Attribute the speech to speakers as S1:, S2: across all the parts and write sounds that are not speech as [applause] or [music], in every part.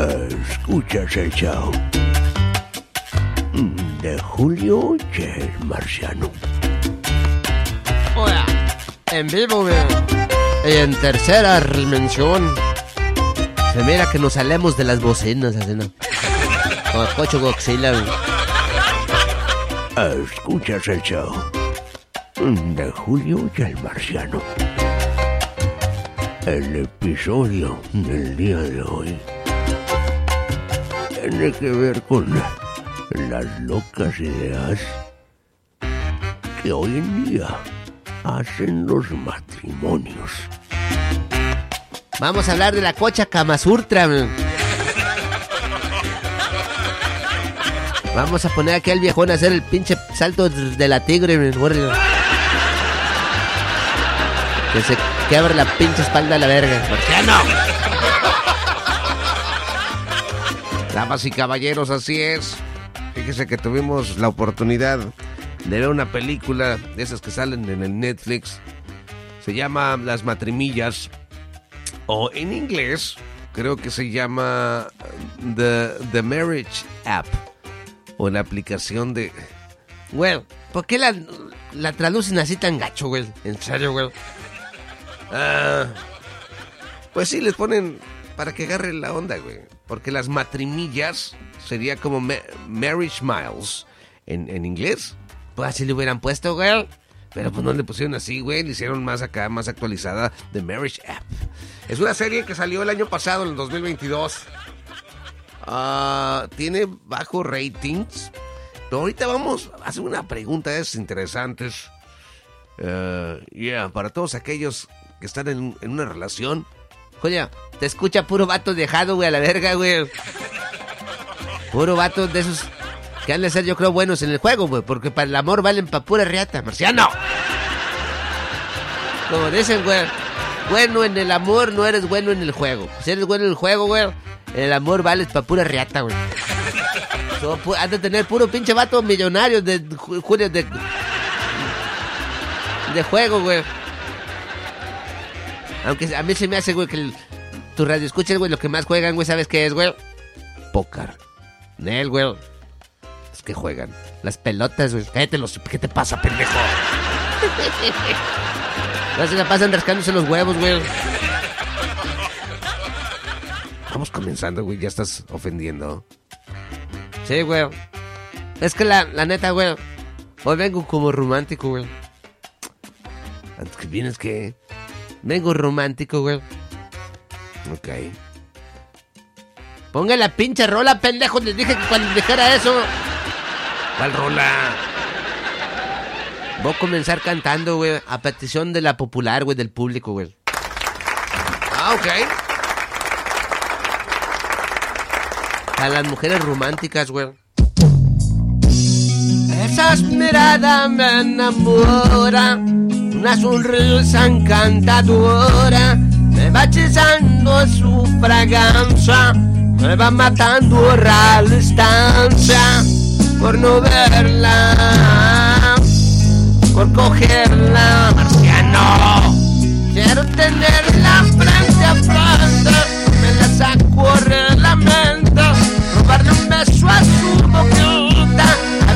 S1: Escuchas el show de Julio y el Marciano.
S2: Hola, en vivo. Y en tercera dimensión. Se mira que nos salemos de las bocinas, así, ¿no? Como Cocho güey.
S1: Escuchas el show de Julio y el Marciano. El episodio del día de hoy tiene que ver con las locas ideas que hoy en día hacen los matrimonios.
S2: Vamos a hablar de la cocha Kamasurtra. Vamos a poner aquí al viejón a hacer el pinche salto de la tigre. Que se quebre la pinche espalda a la verga. ¿Por qué no?
S3: Damas y caballeros, así es. Fíjese que tuvimos la oportunidad de ver una película de esas que salen en el Netflix. Se llama Las Matrimillas. O en inglés, creo que se llama The, The Marriage App. O la aplicación de...
S2: Güey, ¿por qué la, la traducen así tan gacho, güey? En serio, güey.
S3: Ah, pues sí, les ponen para que agarren la onda, güey. Porque las matrimillas sería como ma- Marriage Miles en, en inglés.
S2: Pues así le hubieran puesto, güey.
S3: Pero pues no le pusieron así, güey. Le hicieron más acá, más actualizada The Marriage App. Es una serie que salió el año pasado, en el 2022. Ah, tiene bajos ratings. Pero ahorita vamos a hacer una pregunta de esas interesantes. Eh, yeah, para todos aquellos que están en, en una relación.
S2: Coño, te escucha puro vato dejado, güey, a la verga, güey. Puro vato de esos que han de ser, yo creo, buenos en el juego, güey. Porque para el amor valen pa' pura riata, marciano. Como dicen, güey. Bueno en el amor, no eres bueno en el juego. Si eres bueno en el juego, güey, en el amor vales pa' pura riata, güey. So, de tener puro pinche vato millonario de ju- Julio de. de juego, güey. Aunque a mí se me hace, güey, que el- tu radio escuchas, güey, lo que más juegan, güey, ¿sabes qué es, güey? Pócar. Nel, güey. Es que juegan. Las pelotas, güey. Cállate los... ¿Qué te pasa, pendejo? [laughs] No se la pasan rascándose los huevos, güey.
S3: Vamos comenzando, güey. Ya estás ofendiendo.
S2: Sí, güey. Es que la, la neta, güey. Hoy vengo como romántico, güey.
S3: Antes que vienes que...
S2: Vengo romántico, güey.
S3: Ok.
S2: Ponga la pinche rola, pendejo. Les dije que cuando dijera eso.
S3: ¿Cuál rola?
S2: Voy a comenzar cantando, güey. A petición de la popular, güey, del público, güey.
S3: Ah, ok.
S2: A las mujeres románticas, güey. Esas miradas me enamoran. Una sonrisa encantadora. Me va hechizando su fragancia. Me va matando a la distancia. Por no verla. Por cogerla. Marciano. Quiero tenerla frente a frente. Me la saco la mente. Robarle un beso a su boquita.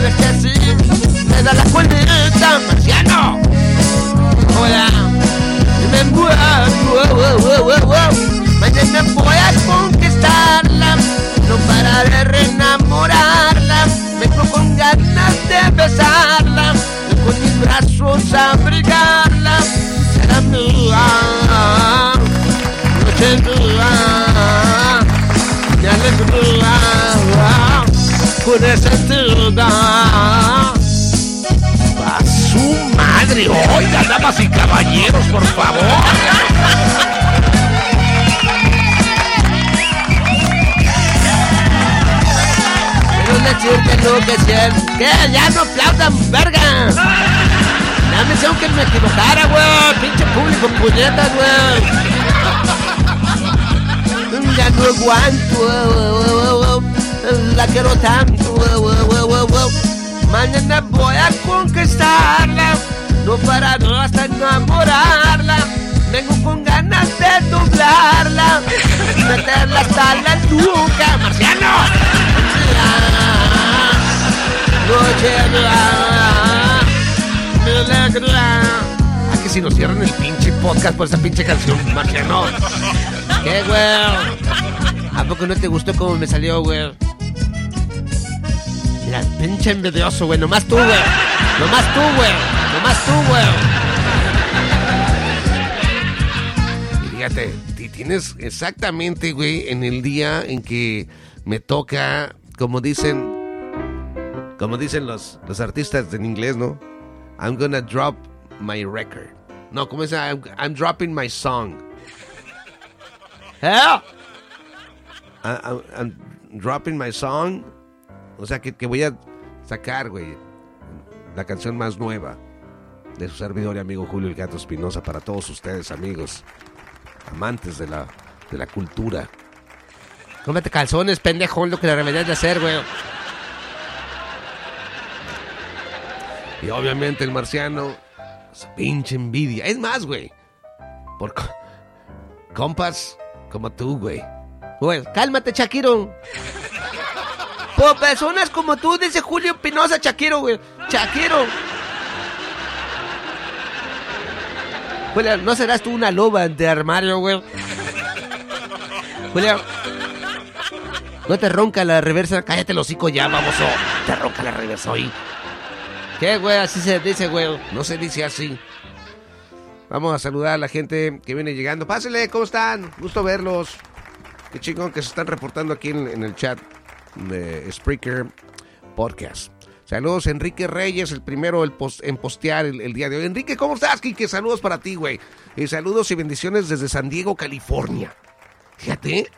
S2: Ver si así me da la colita. Marciano. Hola. Me muero. Mañana voy a conquistarla. No pararé de enamorarla. Vengo con ganas de besarla. Y con mis brazos abrigarla. Será mía. Noche mía. Mi alegría. Con sentido.
S3: ¡A su madre! Oiga, damas y caballeros, por favor.
S2: Quiero decirte lo que siento. ¿Qué? Ya no aplaudan, verga. Ya me hicieron que me equivocara, güey. Pinche público, puñetas, güey. Ya no aguanto la quiero tanto. Mañana voy a conquistarla, no para no hasta enamorarla. Vengo con ganas de doblarla, meterla hasta la nuca, marciano. Noche Ah, que si nos cierran el pinche podcast por esa pinche canción, marciano.
S4: Qué güey. ¿A poco no te gustó cómo me salió, güey? Pinche envidioso, güey. Nomás tú, güey. Nomás tú, güey. Nomás tú, güey.
S2: Y fíjate, ti- tienes exactamente, güey, en el día en que me toca, como dicen, como dicen los, los artistas en inglés, ¿no? I'm gonna drop my record. No, ¿cómo es? I'm, I'm dropping my song.
S4: ¿Eh?
S2: I- I'm, I'm dropping my song. O sea, que, que voy a sacar, güey, la canción más nueva de su servidor y amigo Julio El Gato Espinosa para todos ustedes, amigos, amantes de la, de la cultura.
S4: Cómete calzones, pendejo, lo que le deberías de hacer, güey.
S2: Y obviamente el marciano, su pinche envidia. Es más, güey, por co- compas como tú, güey.
S4: Güey, cálmate, Shakiro. Por personas como tú, dice Julio Pinoza, Shakiro, güey. Shakiro. Julio, ¿no serás tú una loba de armario, güey? Julio. ¿No te ronca la reversa?
S2: Cállate el hocico ya, baboso. Te ronca la reversa hoy.
S4: ¿Qué, güey? Así se dice, güey.
S2: No se dice así. Vamos a saludar a la gente que viene llegando. Pásenle, ¿cómo están? Gusto verlos. Qué chingón que se están reportando aquí en el chat de Spreaker Podcast. Saludos, Enrique Reyes, el primero el en postear el, el día de hoy. Enrique, ¿cómo estás, Kike? Saludos para ti, güey. Y saludos y bendiciones desde San Diego, California. Fíjate.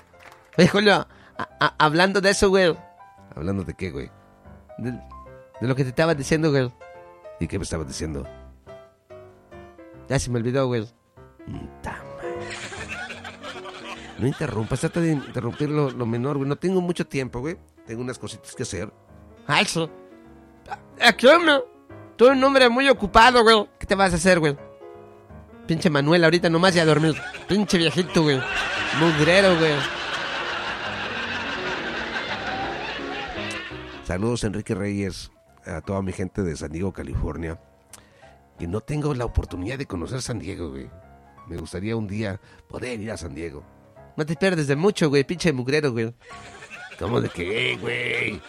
S4: A- hablando de eso, güey.
S2: Hablando de qué, güey.
S4: De, de lo que te estaba diciendo, güey.
S2: ¿Y qué me estabas diciendo?
S4: Ya se me olvidó, güey.
S2: Madre. No interrumpas, trata de interrumpir lo, lo menor, güey. No tengo mucho tiempo, güey. Tengo unas cositas que hacer.
S4: Ah, eso. Aquí, hombre. Tú un hombre muy ocupado, güey. ¿Qué te vas a hacer, güey? Pinche Manuel, ahorita nomás ya a dormir. Pinche viejito, güey. Mugrero, güey.
S2: Saludos, Enrique Reyes, a toda mi gente de San Diego, California. Y no tengo la oportunidad de conocer San Diego, güey. Me gustaría un día poder ir a San Diego.
S4: No te pierdes de mucho, güey. Pinche mugrero, güey.
S2: ¿Cómo de qué, güey?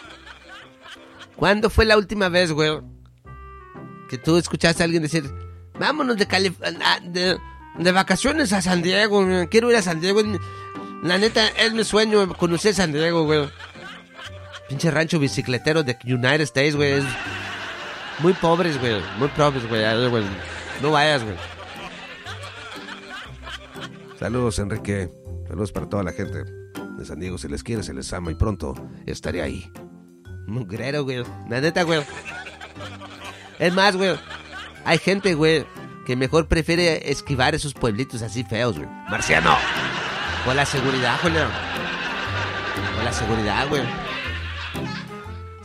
S4: ¿Cuándo fue la última vez, güey? Que tú escuchaste a alguien decir, vámonos de, Calif- de, de vacaciones a San Diego, güey. quiero ir a San Diego. La neta, es mi sueño conocer San Diego, güey. Pinche rancho bicicletero de United States, güey. es muy pobres, güey. Muy pobres, güey. No vayas, güey.
S2: Saludos, Enrique. Saludos para toda la gente de San Diego. Se les quiere, se les ama y pronto estaré ahí.
S4: Mugrero, güey. La neta, güey. Es más, güey. Hay gente, güey, que mejor prefiere esquivar esos pueblitos así feos, güey.
S2: Marciano.
S4: Por la seguridad, güey. Por la seguridad, güey.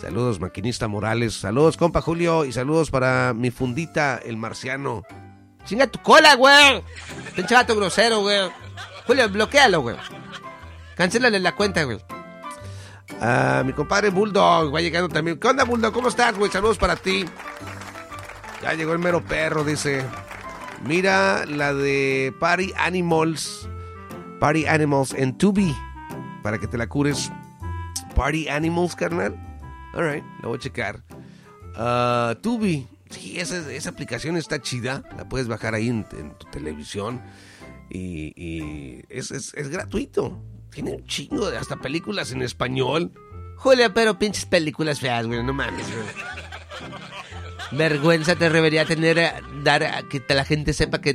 S2: Saludos, maquinista Morales. Saludos, compa Julio. Y saludos para mi fundita, el marciano.
S4: Chinga tu cola, güey. Pinche vato grosero, güey. Julio, bloquealo, güey. Cancélale la cuenta, güey.
S2: Ah, mi compadre Bulldog va llegando también. ¿Qué onda, Bulldog? ¿Cómo estás, güey? Saludos para ti. Ya llegó el mero perro, dice. Mira la de Party Animals. Party Animals en Tubi. Para que te la cures. Party Animals, carnal. Alright, la voy a checar. Ah, Tubi. Sí, esa, esa aplicación está chida. La puedes bajar ahí en tu televisión. Y, es, es- es gratuito. Tiene un chingo de hasta películas en español.
S4: Julio, pero pinches películas feas, güey. No mames, güey. Vergüenza te debería tener eh, dar a que la gente sepa que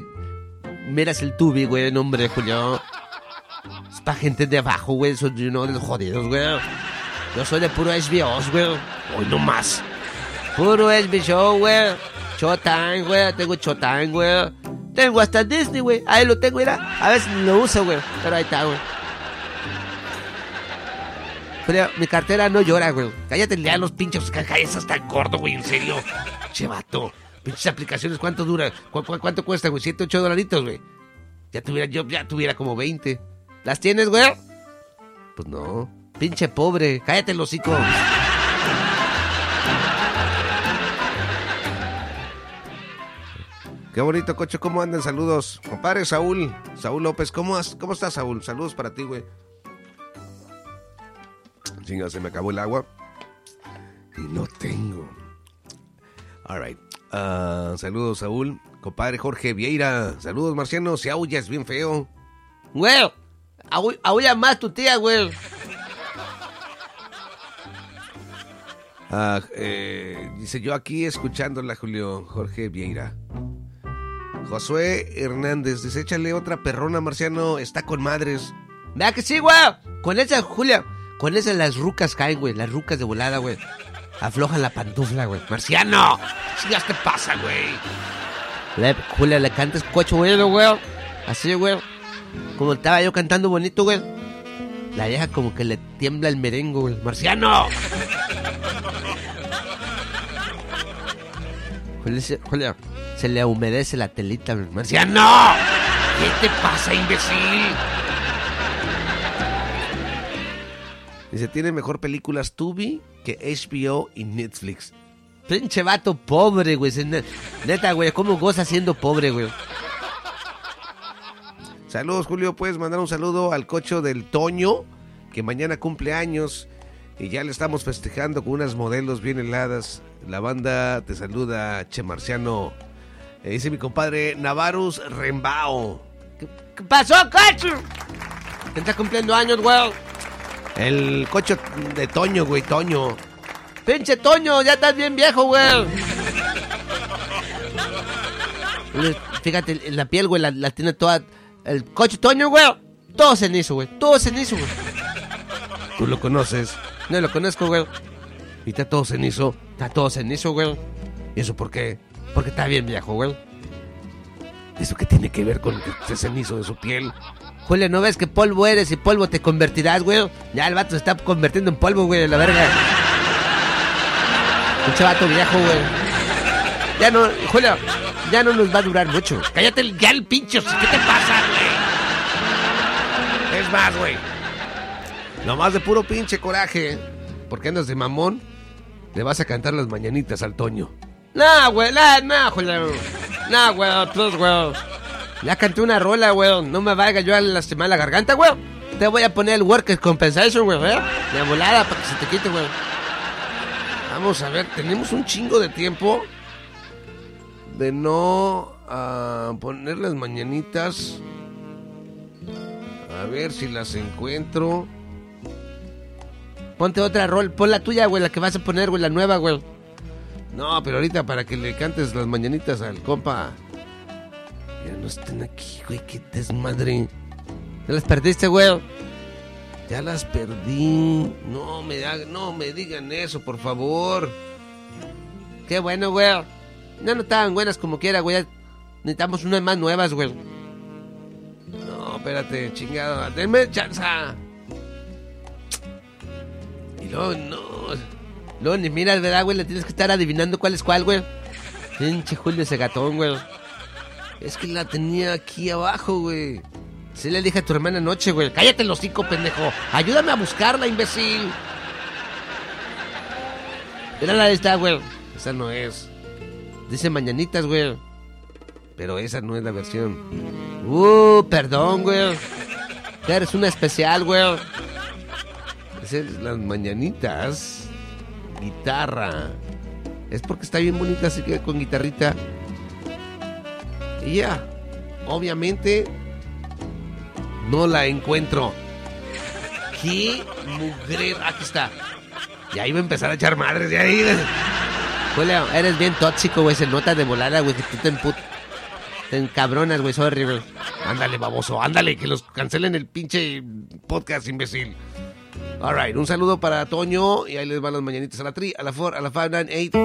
S4: miras el tubi, güey, nombre, Julio. Es para gente de abajo, güey, son you know, los jodidos, güey. Yo soy de puro HBO, güey.
S2: Hoy no más.
S4: Puro HBO, güey. Showtime, güey. Tengo Showtime, güey. Tengo hasta Disney, güey. Ahí lo tengo, mira. A veces ni lo uso, güey. Pero ahí está, güey. Pero mi cartera no llora, güey.
S2: Cállate, lea los pinches cajas hasta gordo, güey, en serio. Che, vato. Pinches aplicaciones, ¿cuánto dura? ¿Cu- cu- cuánto cuesta, güey? ¿7, 8 dolaritos, güey? Ya tuviera, yo ya tuviera como 20.
S4: ¿Las tienes, güey?
S2: Pues no.
S4: Pinche pobre.
S2: Cállate el hocico. Qué bonito, coche. ¿Cómo andan? Saludos. Compadre Saúl. Saúl López. ¿Cómo, has- cómo estás, Saúl? Saludos para ti, güey. Chinga, se me acabó el agua. Y no tengo. All right. Ah, saludos, Saúl. Compadre Jorge Vieira. Saludos, Marciano. Se aullas bien feo.
S4: Güey, aúlla más tu tía, güey.
S2: Ah, eh, dice yo aquí escuchándola, Julio. Jorge Vieira. Josué Hernández. Dice, échale otra perrona, Marciano. Está con madres.
S4: Vea que sí, güey. Con esa, Julia, con esas las rucas caen, güey. Las rucas de volada, güey. Aflojan la pantufla, güey.
S2: Marciano. ¿Qué ya te pasa, güey?
S4: Julia, le cantas cocho, güey, güey. Así, güey. Como estaba yo cantando bonito, güey. La vieja como que le tiembla el merengue, güey.
S2: Marciano.
S4: Julia, se- Julia, se le humedece la telita, güey.
S2: Marciano. ¿Qué te pasa, imbécil? Dice, tiene mejor películas Tubi que HBO y Netflix.
S4: Pinche vato pobre, güey. Neta, güey, ¿cómo goza siendo pobre, güey?
S2: Saludos, Julio. Puedes mandar un saludo al cocho del Toño, que mañana cumple años. Y ya le estamos festejando con unas modelos bien heladas. La banda te saluda, Che Marciano. Eh, dice mi compadre Navarus Rembao.
S4: ¿Qué, qué pasó, cocho? Que está cumpliendo años, güey.
S2: El cocho de Toño, güey, Toño.
S4: Pinche Toño, ya estás bien viejo, güey. Fíjate, la piel, güey, la, la tiene toda. El coche Toño, güey. Todo cenizo, güey. Todo cenizo, güey.
S2: Tú lo conoces.
S4: No lo conozco, güey.
S2: Y está todo cenizo.
S4: Está todo cenizo, güey.
S2: ¿Y eso por qué?
S4: Porque está bien viejo, güey.
S2: ¿Eso qué tiene que ver con esté cenizo de su piel?
S4: Julio, ¿no ves que polvo eres y polvo te convertirás, güey? Ya el vato se está convirtiendo en polvo, güey, la verga. Pinche vato viejo, güey. Ya no, Julio, ya no nos va a durar mucho.
S2: Cállate ya el pincho. ¿Qué te pasa, güey? Es más, güey. Nomás de puro pinche coraje. Porque andas de mamón. Le vas a cantar las mañanitas al Toño.
S4: No, güey, no, no, Julio. No, güey, pues, güey. Ya canté una rola, güey. No me valga yo a lastimar la garganta, güey. Te voy a poner el Workers Compensation, güey, ¿eh? De volada para que se te quite, güey.
S2: Vamos a ver, tenemos un chingo de tiempo de no ah, poner las mañanitas. A ver si las encuentro.
S4: Ponte otra rol, pon la tuya, güey, la que vas a poner, güey, la nueva, güey.
S2: No, pero ahorita para que le cantes las mañanitas al compa. Ya no están aquí, güey, qué desmadre.
S4: ¿Ya las perdiste, güey?
S2: Ya las perdí. No me, ha- no me digan eso, por favor.
S4: Qué bueno, güey. Ya no estaban buenas como quiera, güey. Necesitamos unas más nuevas, güey.
S2: No, espérate, chingado. Denme chanza.
S4: Y luego, no. Luego ni miras, ¿verdad, güey? Le tienes que estar adivinando cuál es cuál, güey. Pinche Julio ese gatón, güey.
S2: Es que la tenía aquí abajo, güey.
S4: Sí le dije a tu hermana anoche, güey.
S2: Cállate los cinco, pendejo. Ayúdame a buscarla, imbécil.
S4: Mira la está, güey.
S2: Esa no es.
S4: Dice mañanitas, güey.
S2: Pero esa no es la versión.
S4: Uh, perdón, güey. Eres una especial, güey.
S2: Las mañanitas. Guitarra. Es porque está bien bonita, así que con guitarrita. Y ya. Obviamente. No la encuentro. ¿Qué mugre? Aquí está. Ya iba a empezar a echar madres de ahí.
S4: Julio, eres bien tóxico, güey. Se nota de volada, güey, que tú te emput... Te encabronas, güey. Sorry, güey.
S2: Ándale, baboso, ándale, que los cancelen el pinche podcast, imbécil. Alright, un saludo para Toño y ahí les van las mañanitas a la tri, a la 4, a la 5, 9, 8.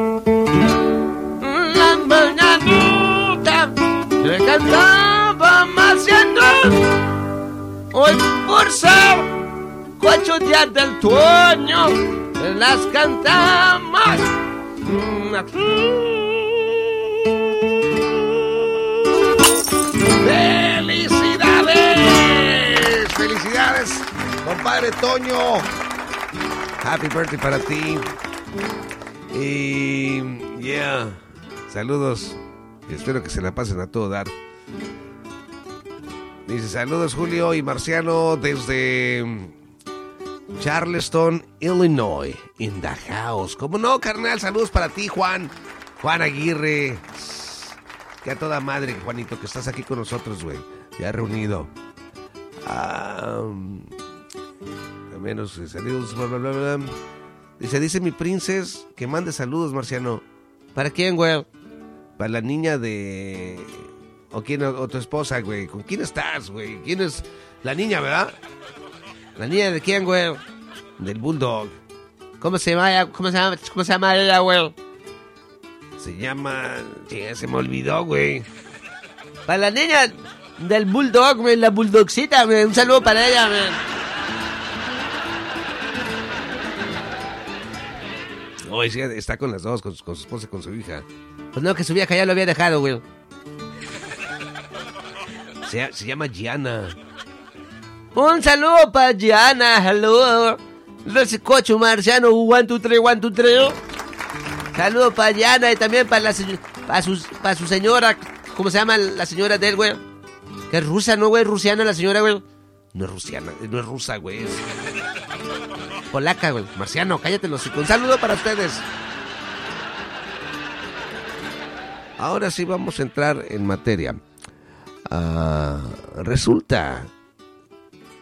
S4: La mañanita le cantaba haciendo hoy por ser ocho días del otoño las cantamos
S2: compadre Toño! Happy birthday para ti. Y. Yeah. Saludos. Espero que se la pasen a todo dar. Dice, saludos Julio y Marciano desde Charleston, Illinois, in the house. Como no, carnal, saludos para ti, Juan. Juan Aguirre. Que a toda madre, Juanito, que estás aquí con nosotros, güey. Ya reunido. Ah, menos saludos, bla, bla, bla, bla. Dice, dice mi princes que mande saludos, Marciano.
S4: ¿Para quién, güey?
S2: Para la niña de... ¿O quién? O tu esposa, güey. ¿Con quién estás, güey? ¿Quién es la niña, verdad?
S4: ¿La niña de quién, güey?
S2: Del Bulldog.
S4: ¿Cómo se llama ella? ¿Cómo se llama, cómo se llama ella, güey?
S2: Se llama... Se me olvidó, güey.
S4: Para la niña del Bulldog, güey. La Bulldogcita, güey. Un saludo para ella, güey.
S2: Oye, sí, está con las dos, con, su- con su esposa y con su hija.
S4: Pues no, que su vieja ya lo había dejado, güey.
S2: Se, llama Gianna.
S4: Un saludo para Gianna, hello. Recicocho Marciano, one, two, three, one, two, three. Saludo para Gianna y también para la su, para su señora, ¿cómo se llama la señora de él, güey? Que es rusa, ¿no, güey? Rusiana la señora, güey.
S2: No es rusiana, no es rusa, güey.
S4: Polaca, güey.
S2: marciano, cállate los. Un saludo para ustedes. Ahora sí vamos a entrar en materia. Ah, resulta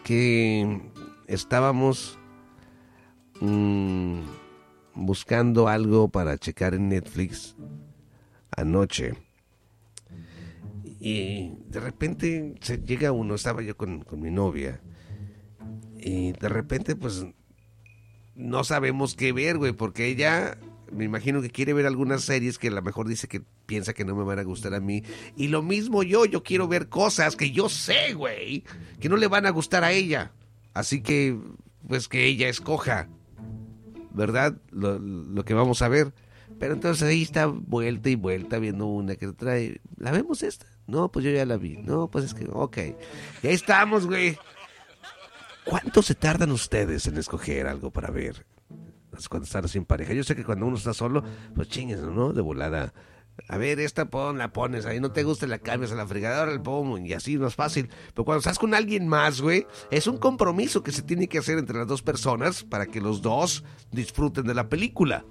S2: que estábamos mm, buscando algo para checar en Netflix anoche. Y de repente se llega uno, estaba yo con, con mi novia. Y de repente, pues, no sabemos qué ver, güey, porque ella, me imagino que quiere ver algunas series que a lo mejor dice que piensa que no me van a gustar a mí. Y lo mismo yo, yo quiero ver cosas que yo sé, güey, que no le van a gustar a ella. Así que, pues, que ella escoja, ¿verdad? Lo, lo que vamos a ver. Pero entonces ahí está vuelta y vuelta viendo una que trae. ¿La vemos esta? No, pues yo ya la vi. No, pues es que, ok. Y ahí estamos, güey. ¿Cuánto se tardan ustedes en escoger algo para ver? Cuando están sin pareja. Yo sé que cuando uno está solo, pues chingues, ¿no? De volada. A ver, esta pon, la pones ahí, no te gusta, la cambias a la fregadora, el pongo y así no es fácil. Pero cuando estás con alguien más, güey, es un compromiso que se tiene que hacer entre las dos personas para que los dos disfruten de la película.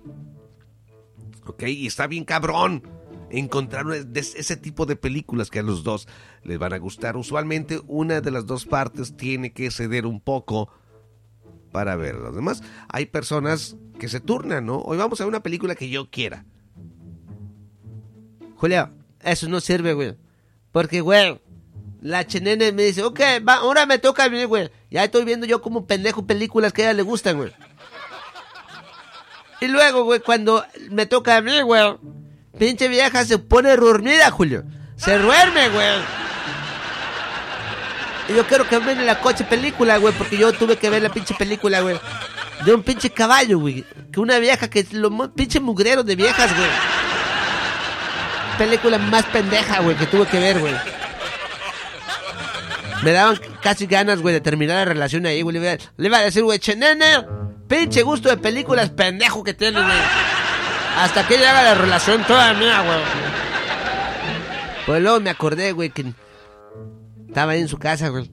S2: ¿Ok? Y está bien cabrón encontrar ese tipo de películas que a los dos les van a gustar. Usualmente una de las dos partes tiene que ceder un poco para ver los demás. Hay personas que se turnan, ¿no? Hoy vamos a ver una película que yo quiera.
S4: Julio, eso no sirve, güey. Porque, güey, la chenene me dice, ok, va, ahora me toca a mí, güey. Ya estoy viendo yo como pendejo películas que a ella le gustan, güey. Y luego, güey, cuando me toca a mí, güey, pinche vieja se pone dormida, Julio. Se duerme, güey. Y yo quiero que vean la coche película, güey, porque yo tuve que ver la pinche película, güey. De un pinche caballo, güey. Que una vieja que es lo pinche mugrero de viejas, güey. Película más pendeja, güey, que tuve que ver, güey. Me daban casi ganas, güey, de terminar la relación ahí, güey. Le iba a- le iba a decir, güey, chenene, pinche gusto de películas pendejo que tienes, güey. Hasta que llega la relación toda mía, güey. Pues luego me acordé, güey, que estaba ahí en su casa, güey.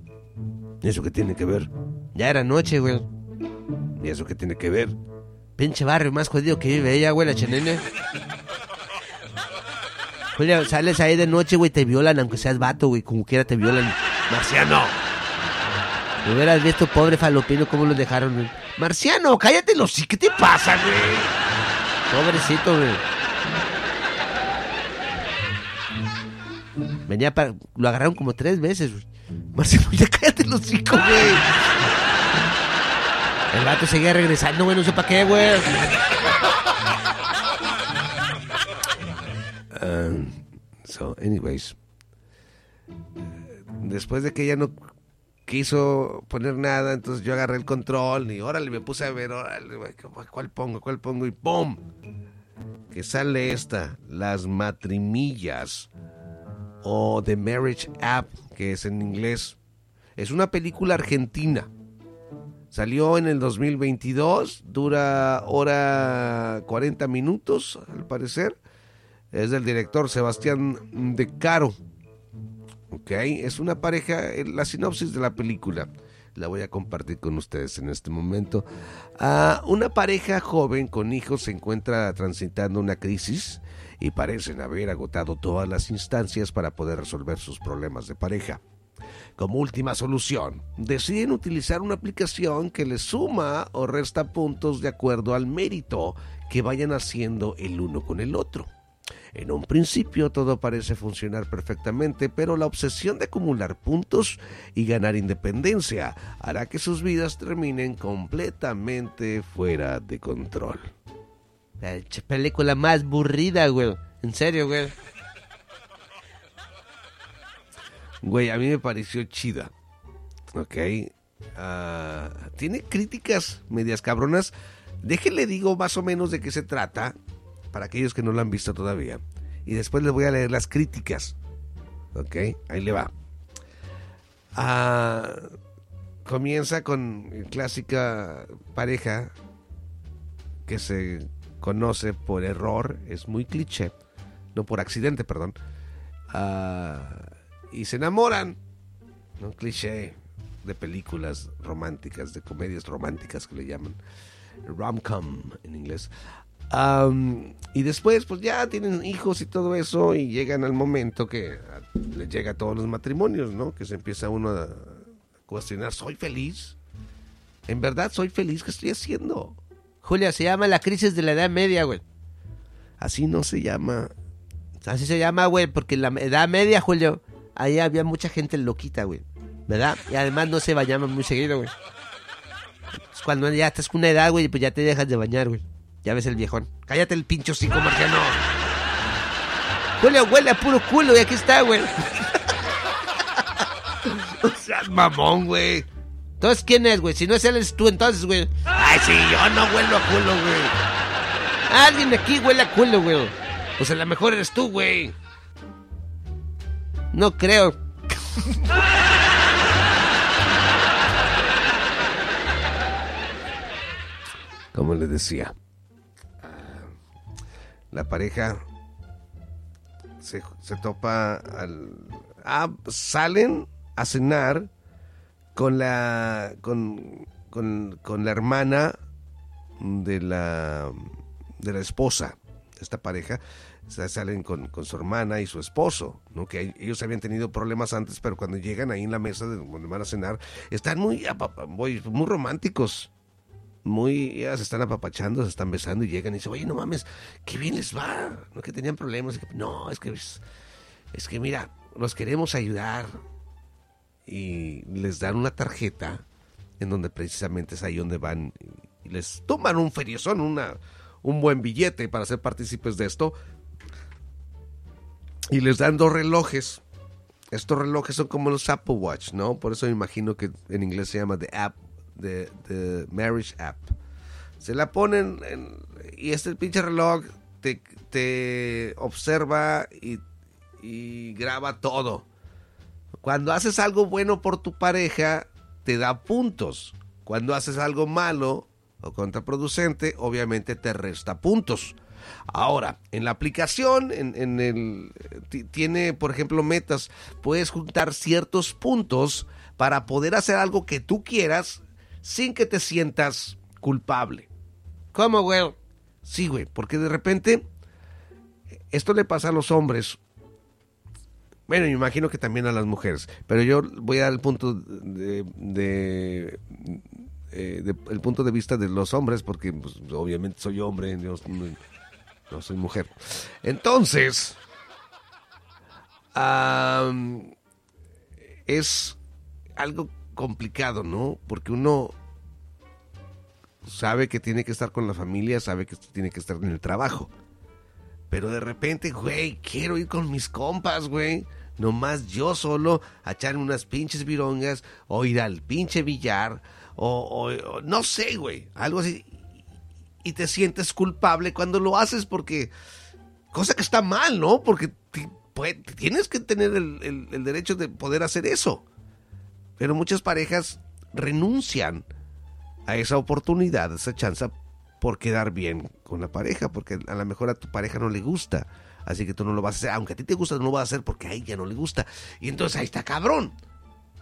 S2: ¿Y eso qué tiene que ver?
S4: Ya era noche, güey.
S2: ¿Y eso qué tiene que ver?
S4: Pinche barrio más jodido que vive ella, güey, la chenene. Julio, sales ahí de noche, güey, te violan, aunque seas vato, güey, como quiera te violan.
S2: Marciano.
S4: Me hubieras visto, pobre falopino, cómo lo dejaron, güey.
S2: Marciano, cállate los sí. ¿Qué te pasa, güey?
S4: Pobrecito, güey. Venía para... Lo agarraron como tres veces, güey.
S2: Marciano, ya cállate los hocico, güey.
S4: El vato seguía regresando, güey, no sé para qué, güey.
S2: Um, so, anyways. Después de que ella no quiso poner nada, entonces yo agarré el control y órale, me puse a ver, órale, ¿cuál pongo? ¿Cuál pongo? Y ¡pum! Que sale esta, Las Matrimillas o The Marriage App, que es en inglés. Es una película argentina. Salió en el 2022, dura hora 40 minutos, al parecer. Es del director Sebastián De Caro. Ok, es una pareja, eh, la sinopsis de la película la voy a compartir con ustedes en este momento. Ah, una pareja joven con hijos se encuentra transitando una crisis y parecen haber agotado todas las instancias para poder resolver sus problemas de pareja. Como última solución, deciden utilizar una aplicación que les suma o resta puntos de acuerdo al mérito que vayan haciendo el uno con el otro. En un principio todo parece funcionar perfectamente, pero la obsesión de acumular puntos y ganar independencia hará que sus vidas terminen completamente fuera de control.
S4: La película más burrida, güey. En serio, güey.
S2: Güey, a mí me pareció chida. Ok. Ah, tiene críticas medias cabronas. Déjenle digo más o menos de qué se trata para aquellos que no lo han visto todavía. Y después les voy a leer las críticas. Ok, ahí le va. Ah, comienza con clásica pareja que se conoce por error, es muy cliché, no por accidente, perdón. Ah, y se enamoran. Un cliché de películas románticas, de comedias románticas que le llaman rom-com en inglés y después, pues ya tienen hijos y todo eso, y llegan al momento que les llega a todos los matrimonios, ¿no? Que se empieza uno a cuestionar: ¿soy feliz? ¿En verdad soy feliz? ¿Qué estoy haciendo?
S4: Julia, se llama la crisis de la Edad Media, güey.
S2: Así no se llama.
S4: Así se llama, güey, porque en la Edad Media, Julio, ahí había mucha gente loquita, güey. ¿Verdad? Y además no se bañaban muy seguido, güey. Cuando ya estás con una edad, güey, pues ya te dejas de bañar, güey. Ya ves el viejón. Cállate el pincho cinco, marciano. Huele, huele a puro culo y aquí está, güey. [laughs]
S2: o mamón, güey.
S4: Entonces, ¿quién es, güey? Si no es él, es tú, entonces, güey.
S2: Ay, sí, yo no huelo a culo, güey.
S4: Alguien aquí huele a culo, güey. Pues a lo mejor eres tú, güey. No creo.
S2: Como le decía la pareja se, topa al... Ah, salen a cenar con la con, con, la hermana de la de la esposa esta pareja salen con, con, su hermana y su esposo, ¿no? Que ellos habían tenido problemas antes, pero cuando llegan ahí en la mesa donde van a cenar, están muy, muy románticos muy, ya se están apapachando, se están besando y llegan y dicen, oye, no mames, qué bien les va, no que tenían problemas, no, es que, es, que mira, los queremos ayudar y les dan una tarjeta en donde precisamente es ahí donde van y les toman un feriezón, una, un buen billete para ser partícipes de esto y les dan dos relojes. Estos relojes son como los Apple Watch, ¿no? Por eso me imagino que en inglés se llama The App de, Marriage App. Se la ponen y este pinche reloj te, observa y, y graba todo. Cuando haces algo bueno por tu pareja, te da puntos. Cuando haces algo malo o contraproducente, obviamente te resta puntos. Ahora, en la aplicación, en, en el, tiene, por ejemplo, metas. Puedes juntar ciertos puntos para poder hacer algo que tú quieras sin que te sientas culpable.
S4: ¿Cómo, güey?
S2: Sí, güey, porque de repente esto le pasa a los hombres. Bueno, me imagino que también a las mujeres, pero yo voy al punto de, de, eh, el punto de vista de los hombres, porque pues, obviamente soy hombre, no, no soy mujer. Entonces, es algo complicado, ¿no? Porque uno sabe que tiene que estar con la familia, sabe que tiene que estar en el trabajo. Pero de repente, güey, quiero ir con mis compas, güey. Nomás yo solo a echar unas pinches virongas o ir al pinche billar o, no sé, güey, algo así. Y te sientes culpable cuando lo haces porque... Cosa que está mal, ¿no? Porque tienes que tener el derecho de poder hacer eso. Pero muchas parejas renuncian a esa oportunidad, a esa chance por quedar bien con la pareja, porque a lo mejor a tu pareja no le gusta Así que tú no lo vas a hacer. Aunque a ti te gusta, no lo vas a hacer porque a ella no le gusta. Y entonces ahí está cabrón.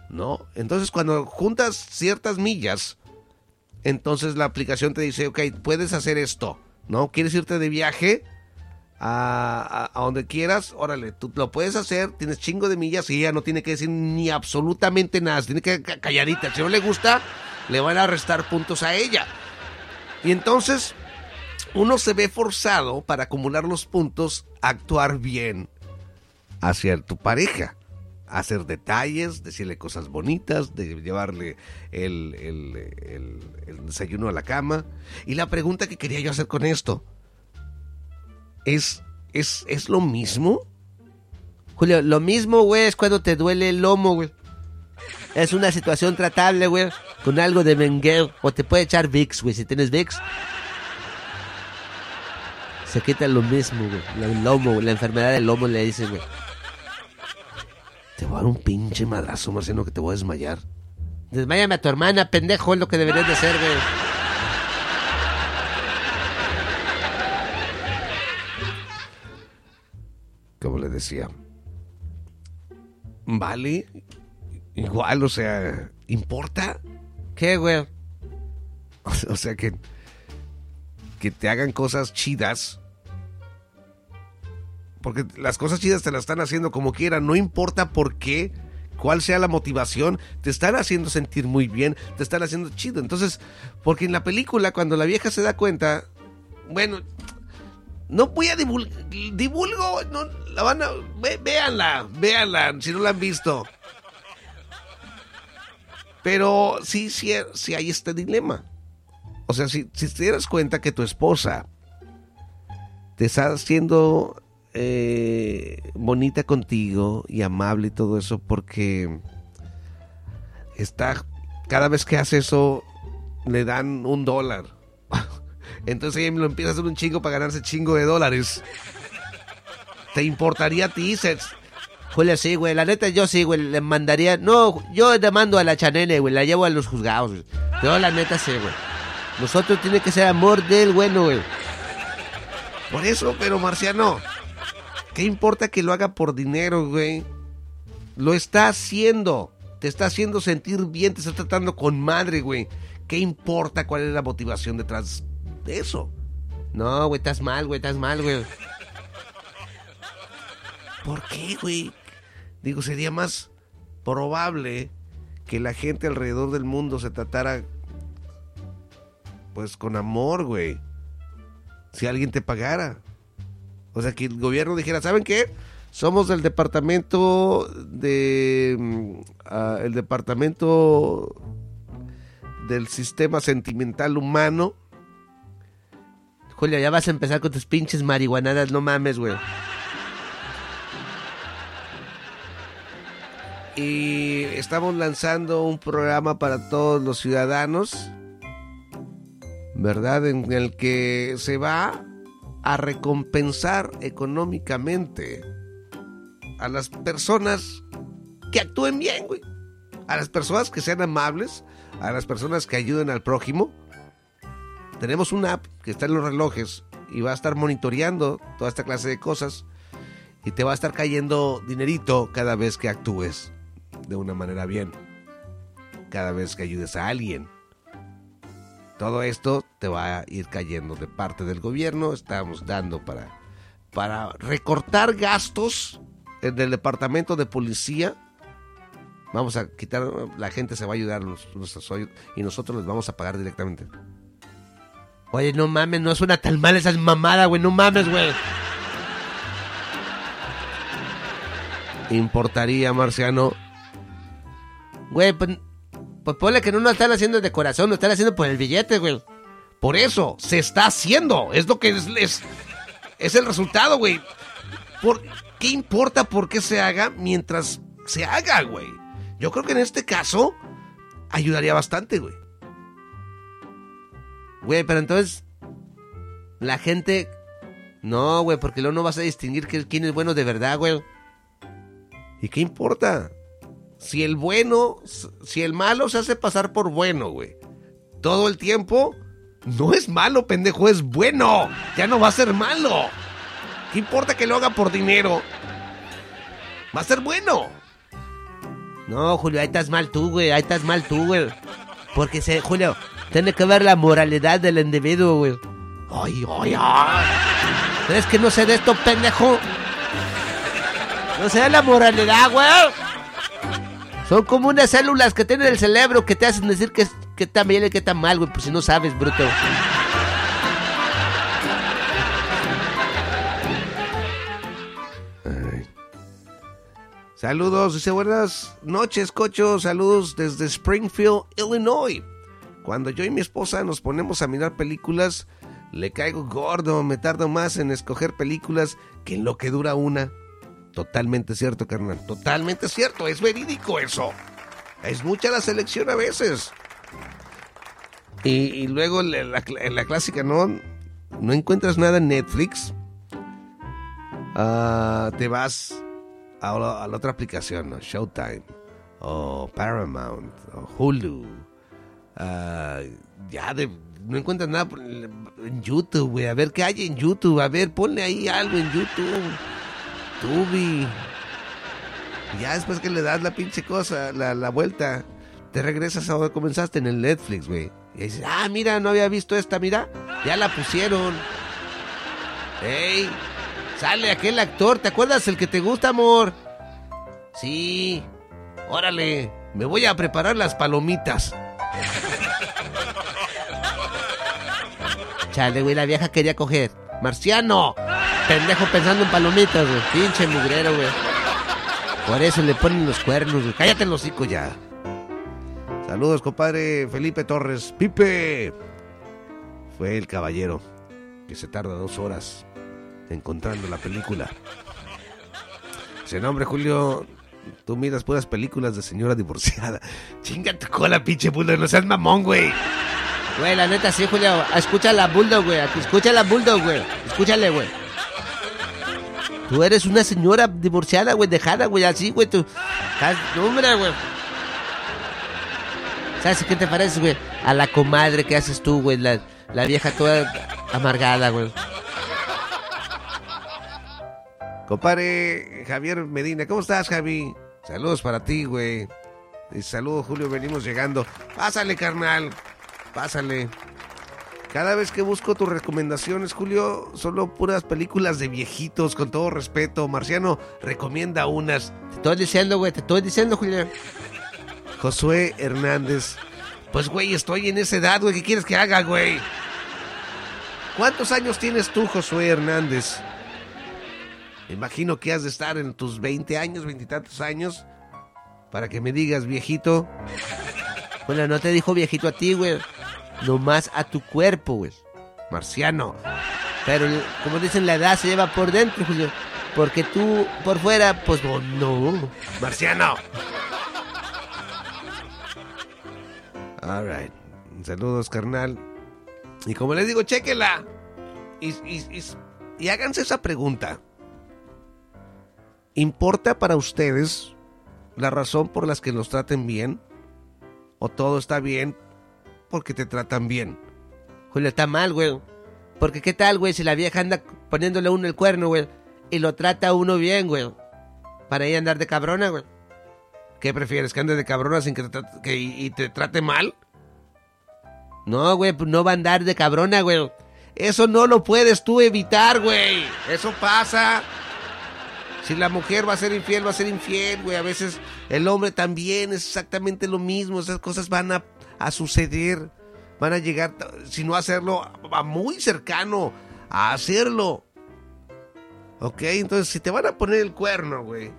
S2: ¿No? Entonces cuando juntas ciertas millas, entonces la aplicación te dice, ok, puedes hacer esto. ¿No? ¿Quieres irte de viaje? A, donde quieras, órale, tú lo puedes hacer, tienes chingo de millas y ella no tiene que decir ni absolutamente nada, tiene que calladita. Si no le gusta, le van a restar puntos a ella. Y entonces uno se ve forzado para acumular los puntos actuar bien hacia tu pareja. Hacer detalles, decirle cosas bonitas, de llevarle el, el, el desayuno a la cama. Y la pregunta que quería yo hacer con esto, ¿es, es, es lo mismo?
S4: Julio, lo mismo, güey, es cuando te duele el lomo, güey. Es una situación tratable, güey, con algo de mengueo. O te puede echar VIX, güey, si tienes VIX. Se quita lo mismo, güey. El lomo, la enfermedad del lomo le dicen, güey.
S2: Te voy a dar un pinche madrazo, Marciano, que te voy a desmayar.
S4: Desmayame a tu hermana, pendejo, es lo que deberías de hacer, güey.
S2: Como le decía. Vale. Igual, o sea, ¿importa?
S4: ¿Qué, güey? [laughs]
S2: O sea, que. Que te hagan cosas chidas. Porque las cosas chidas te las están haciendo como quieran. No importa por qué, cuál sea la motivación. Te están haciendo sentir muy bien. Te están haciendo chido. Entonces, porque en la película, cuando la vieja se da cuenta. Bueno, no voy a divulgar. Divulgo. No, la van a. Ve, véanla. Véanla. Si no la han visto. Pero sí, sí, sí hay este dilema. O sea, si, si te dieras cuenta que tu esposa te está haciendo eh, bonita contigo y amable y todo eso, porque está, cada vez que hace eso, le dan un dólar. Entonces lo empieza a hacer un chingo para ganarse chingo de dólares. ¿Te importaría a ti?
S4: Julio, sí, güey. La neta, yo sí, güey. Le mandaría. No, yo demando a la chanene, güey. La llevo a los juzgados, güey. Yo, la neta, sí, güey. Nosotros tiene que ser amor del bueno, güey.
S2: Por eso, pero Marciano. ¿Qué importa que lo haga por dinero, güey? Lo está haciendo. Te está haciendo sentir bien. Te está tratando con madre, güey. ¿Qué importa cuál es la motivación detrás de eso?
S4: No, güey, estás mal, güey. Estás mal, güey.
S2: ¿Por qué, güey? Digo, sería más probable que la gente alrededor del mundo se tratara pues con amor, güey. Si alguien te pagara. O sea, que el gobierno dijera, ¿saben qué? Somos del departamento de... Uh, el departamento del sistema sentimental humano.
S4: Julio, ya vas a empezar con tus pinches marihuanadas, no mames, güey.
S2: y estamos lanzando un programa para todos los ciudadanos, ¿verdad? En el que se va a recompensar económicamente a las personas que actúen bien, güey. A las personas que sean amables, a las personas que ayuden al prójimo. Tenemos una app que está en los relojes y va a estar monitoreando toda esta clase de cosas y te va a estar cayendo dinerito cada vez que actúes de una manera bien. Cada vez que ayudes a alguien. Todo esto te va a ir cayendo de parte del gobierno. Estamos dando para, para recortar gastos en el departamento de policía. Vamos a quitar, la gente se va a ayudar y nosotros les vamos a pagar directamente.
S4: Oye, no mames, no suena tan mal esa mamada, güey, no mames, güey.
S2: Importaría, Marciano,
S4: Güey, pues, pues ponle que no lo están haciendo de corazón, lo están haciendo por el billete, güey.
S2: Por eso, se está haciendo. Es lo que es, es, es el resultado, güey. ¿Por qué importa por qué se haga mientras se haga, güey? Yo creo que en este caso ayudaría bastante, güey.
S4: Güey, pero entonces la gente no, güey, porque luego no vas a distinguir quién es bueno de verdad, güey.
S2: ¿Y qué importa? Si el bueno, si el malo se hace pasar por bueno, güey. Todo el tiempo, no es malo, pendejo, es bueno. Ya no va a ser malo. ¿Qué importa que lo haga por dinero? Va a ser bueno.
S4: No, Julio, ahí estás mal tú, güey. Ahí estás mal tú, güey. Porque, se, Julio, tiene que ver la moralidad del individuo, güey. Ay, ay, ay. ¿Crees que no sé de esto, pendejo? No sé de la moralidad, güey. Son como unas células que tiene el cerebro que te hacen decir que, que está bien y que está mal, güey. Por si no sabes, bruto.
S2: Saludos, dice buenas noches, cocho. Saludos desde Springfield, Illinois. Cuando yo y mi esposa nos ponemos a mirar películas, le caigo gordo, me tardo más en escoger películas que en lo que dura una. Totalmente cierto, carnal. Totalmente cierto, es verídico eso. Es mucha la selección a veces. Y, luego la, la- clásica, ¿no? No encuentras nada en Netflix. Ah, te vas a a la otra aplicación, ¿no? Showtime, o Paramount, o Hulu. Ah, ya de, no encuentras nada en YouTube, güey. A ver qué hay en YouTube. A ver, ponle ahí algo en YouTube. Tubi. Ya después que le das la pinche cosa, la, la vuelta, te regresas a donde comenzaste en el Netflix, güey. Y dices, ah, mira, no había visto esta, mira. Ya la pusieron. ¡Ey! Sale aquel actor, ¿te acuerdas el que te gusta, amor? Sí. Órale, me voy a preparar las palomitas.
S4: Chale, güey, la vieja quería coger. Marciano. Pendejo pensando en palomitas, güey. Pinche mugrero, güey. Por eso le ponen los cuernos, güey. Cállate los hocico ya.
S2: Saludos, compadre Felipe Torres. Pipe. Fue el caballero que se tarda dos horas encontrando la película. Ese nombre, Julio. Tú miras puras películas de señora divorciada. Chinga tu cola, pinche bulldog. No seas mamón, güey.
S4: Güey, la neta, sí, Julio. Escucha la Bulldog, güey. Escucha la Bulldog, güey. Escúchale, güey. Tú eres una señora divorciada, güey, dejada, güey, así, güey. Tú. Estás- güey. ¿Sabes qué te parece, güey? A la comadre que haces tú, güey. La, la vieja toda amargada, güey.
S2: Compadre Javier Medina, ¿cómo estás, Javi? Saludos para ti, güey. Saludos, Julio, venimos llegando. Pásale, carnal. Pásale. Cada vez que busco tus recomendaciones, Julio, solo puras películas de viejitos, con todo respeto. Marciano, recomienda unas.
S4: Te estoy diciendo, güey, te estoy diciendo, Julio.
S2: Josué Hernández. Pues, güey, estoy en esa edad, güey. ¿Qué quieres que haga, güey? ¿Cuántos años tienes tú, Josué Hernández? Me imagino que has de estar en tus 20 años, veintitantos años, para que me digas, viejito.
S4: Bueno, no te dijo viejito a ti, güey. Nomás a tu cuerpo, güey.
S2: Marciano.
S4: Pero, como dicen, la edad se lleva por dentro, Julio. Porque tú, por fuera, pues no. no.
S2: Marciano. All right. Saludos, carnal. Y como les digo, chéquela. Y, y, y, y háganse esa pregunta. ¿Importa para ustedes la razón por las que los traten bien? ¿O todo está bien porque te tratan bien?
S4: Julio, está mal, güey. Porque qué tal, güey, si la vieja anda poniéndole a uno el cuerno, güey. Y lo trata a uno bien, güey. Para ella andar de cabrona, güey.
S2: ¿Qué prefieres? ¿Que ande de cabrona sin que te, que, y, y te trate mal?
S4: No, güey, pues no va a andar de cabrona, güey.
S2: Eso no lo puedes tú evitar, güey. Eso pasa. Si la mujer va a ser infiel, va a ser infiel, güey. A veces el hombre también es exactamente lo mismo. Esas cosas van a, a suceder. Van a llegar, si no hacerlo, a, muy cercano a hacerlo. Ok, entonces si te van a poner el cuerno, güey.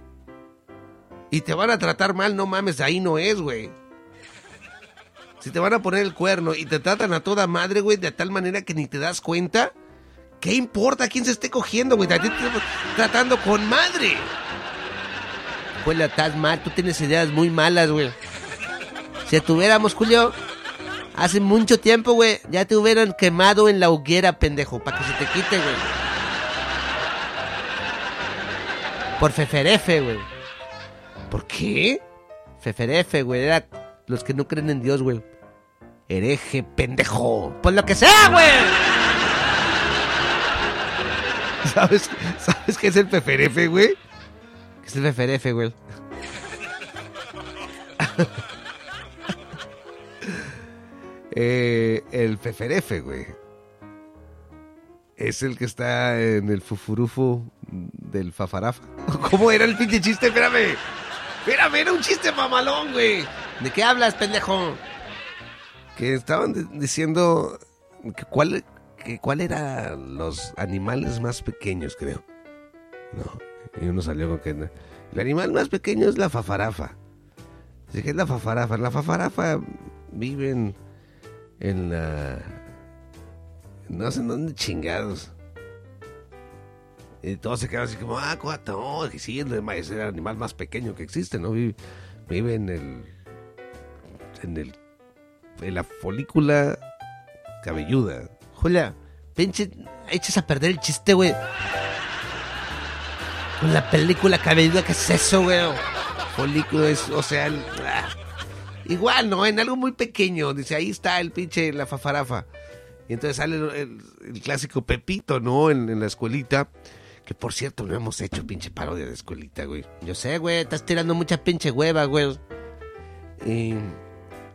S2: Y te van a tratar mal, no mames, ahí no es, güey. Si te van a poner el cuerno y te tratan a toda madre, güey, de tal manera que ni te das cuenta, ¿qué importa quién se esté cogiendo, güey? Te tratando con madre.
S4: Julio, estás mal, tú tienes ideas muy malas, güey. Si tuviéramos, Julio, hace mucho tiempo, güey, ya te hubieran quemado en la hoguera, pendejo, para que se te quite, güey. Por feferefe, güey.
S2: ¿Por qué?
S4: Feferefe, güey, era los que no creen en Dios, güey. Hereje, pendejo. Por lo que sea, güey. [laughs]
S2: ¿Sabes, ¿Sabes qué es el feferefe, güey?
S4: ¿Qué es el feferefe, güey? [laughs]
S2: Eh, el feferefe, güey. Es el que está en el fufurufu del fafarafa. [laughs] ¿Cómo era el pinche chiste? Espérame. Espérame, era un chiste mamalón, güey.
S4: ¿De qué hablas, pendejo?
S2: Que estaban di- diciendo que cuál, que cuál era los animales más pequeños, creo. No. Y uno salió con que el animal más pequeño es la fafarafa. Que es la fafarafa. La fafarafa vive en, en la... No sé en dónde chingados. Y todos se quedan así como, ah, cuata, no, que sí, es el, es el animal más pequeño que existe, ¿no? Vive, vive en el... En el... En la folícula cabelluda.
S4: Julia, pinche, echas a perder el chiste, güey. Con la película cabelluda, ¿qué es eso, güey?
S2: Folículo es, o sea, el- ah, igual, ¿no? En algo muy pequeño. Dice, ahí está el pinche, la fafarafa. Y entonces sale el, clásico Pepito, ¿no? En, en la escuelita. Que por cierto, no hemos hecho pinche parodia de escuelita, güey.
S4: Yo sé, güey, estás tirando mucha pinche hueva, güey.
S2: Y,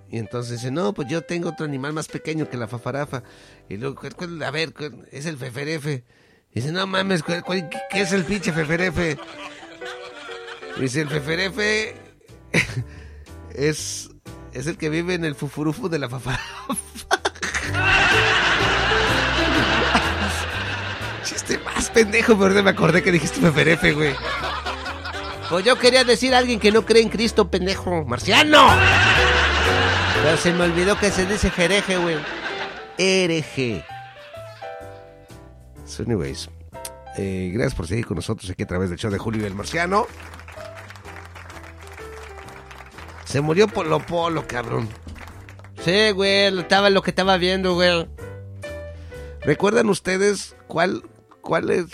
S2: y entonces dice, no, pues yo tengo otro animal más pequeño que la fafarafa. Y luego, ¿cuál- cuál- a ver, es el feferefe. Y dice, no mames, ¿cuál- qué, es el pinche feferefe? Dice, el feferefe [laughs] es, es el que vive en el fufurufu de la fafarafa. [laughs] Chiste más pendejo, pero me acordé que dijiste feferefe, güey.
S4: Pues yo quería decir a alguien que no cree en Cristo, pendejo. ¡Marciano! Pero se me olvidó que se dice jereje, güey.
S2: hereje. So, anyways, eh, gracias por seguir con nosotros aquí a través del show de Julio y el Marciano. Se murió Polo Polo, cabrón.
S4: Sí, güey, estaba lo que estaba viendo, güey.
S2: ¿Recuerdan ustedes cuál, cuál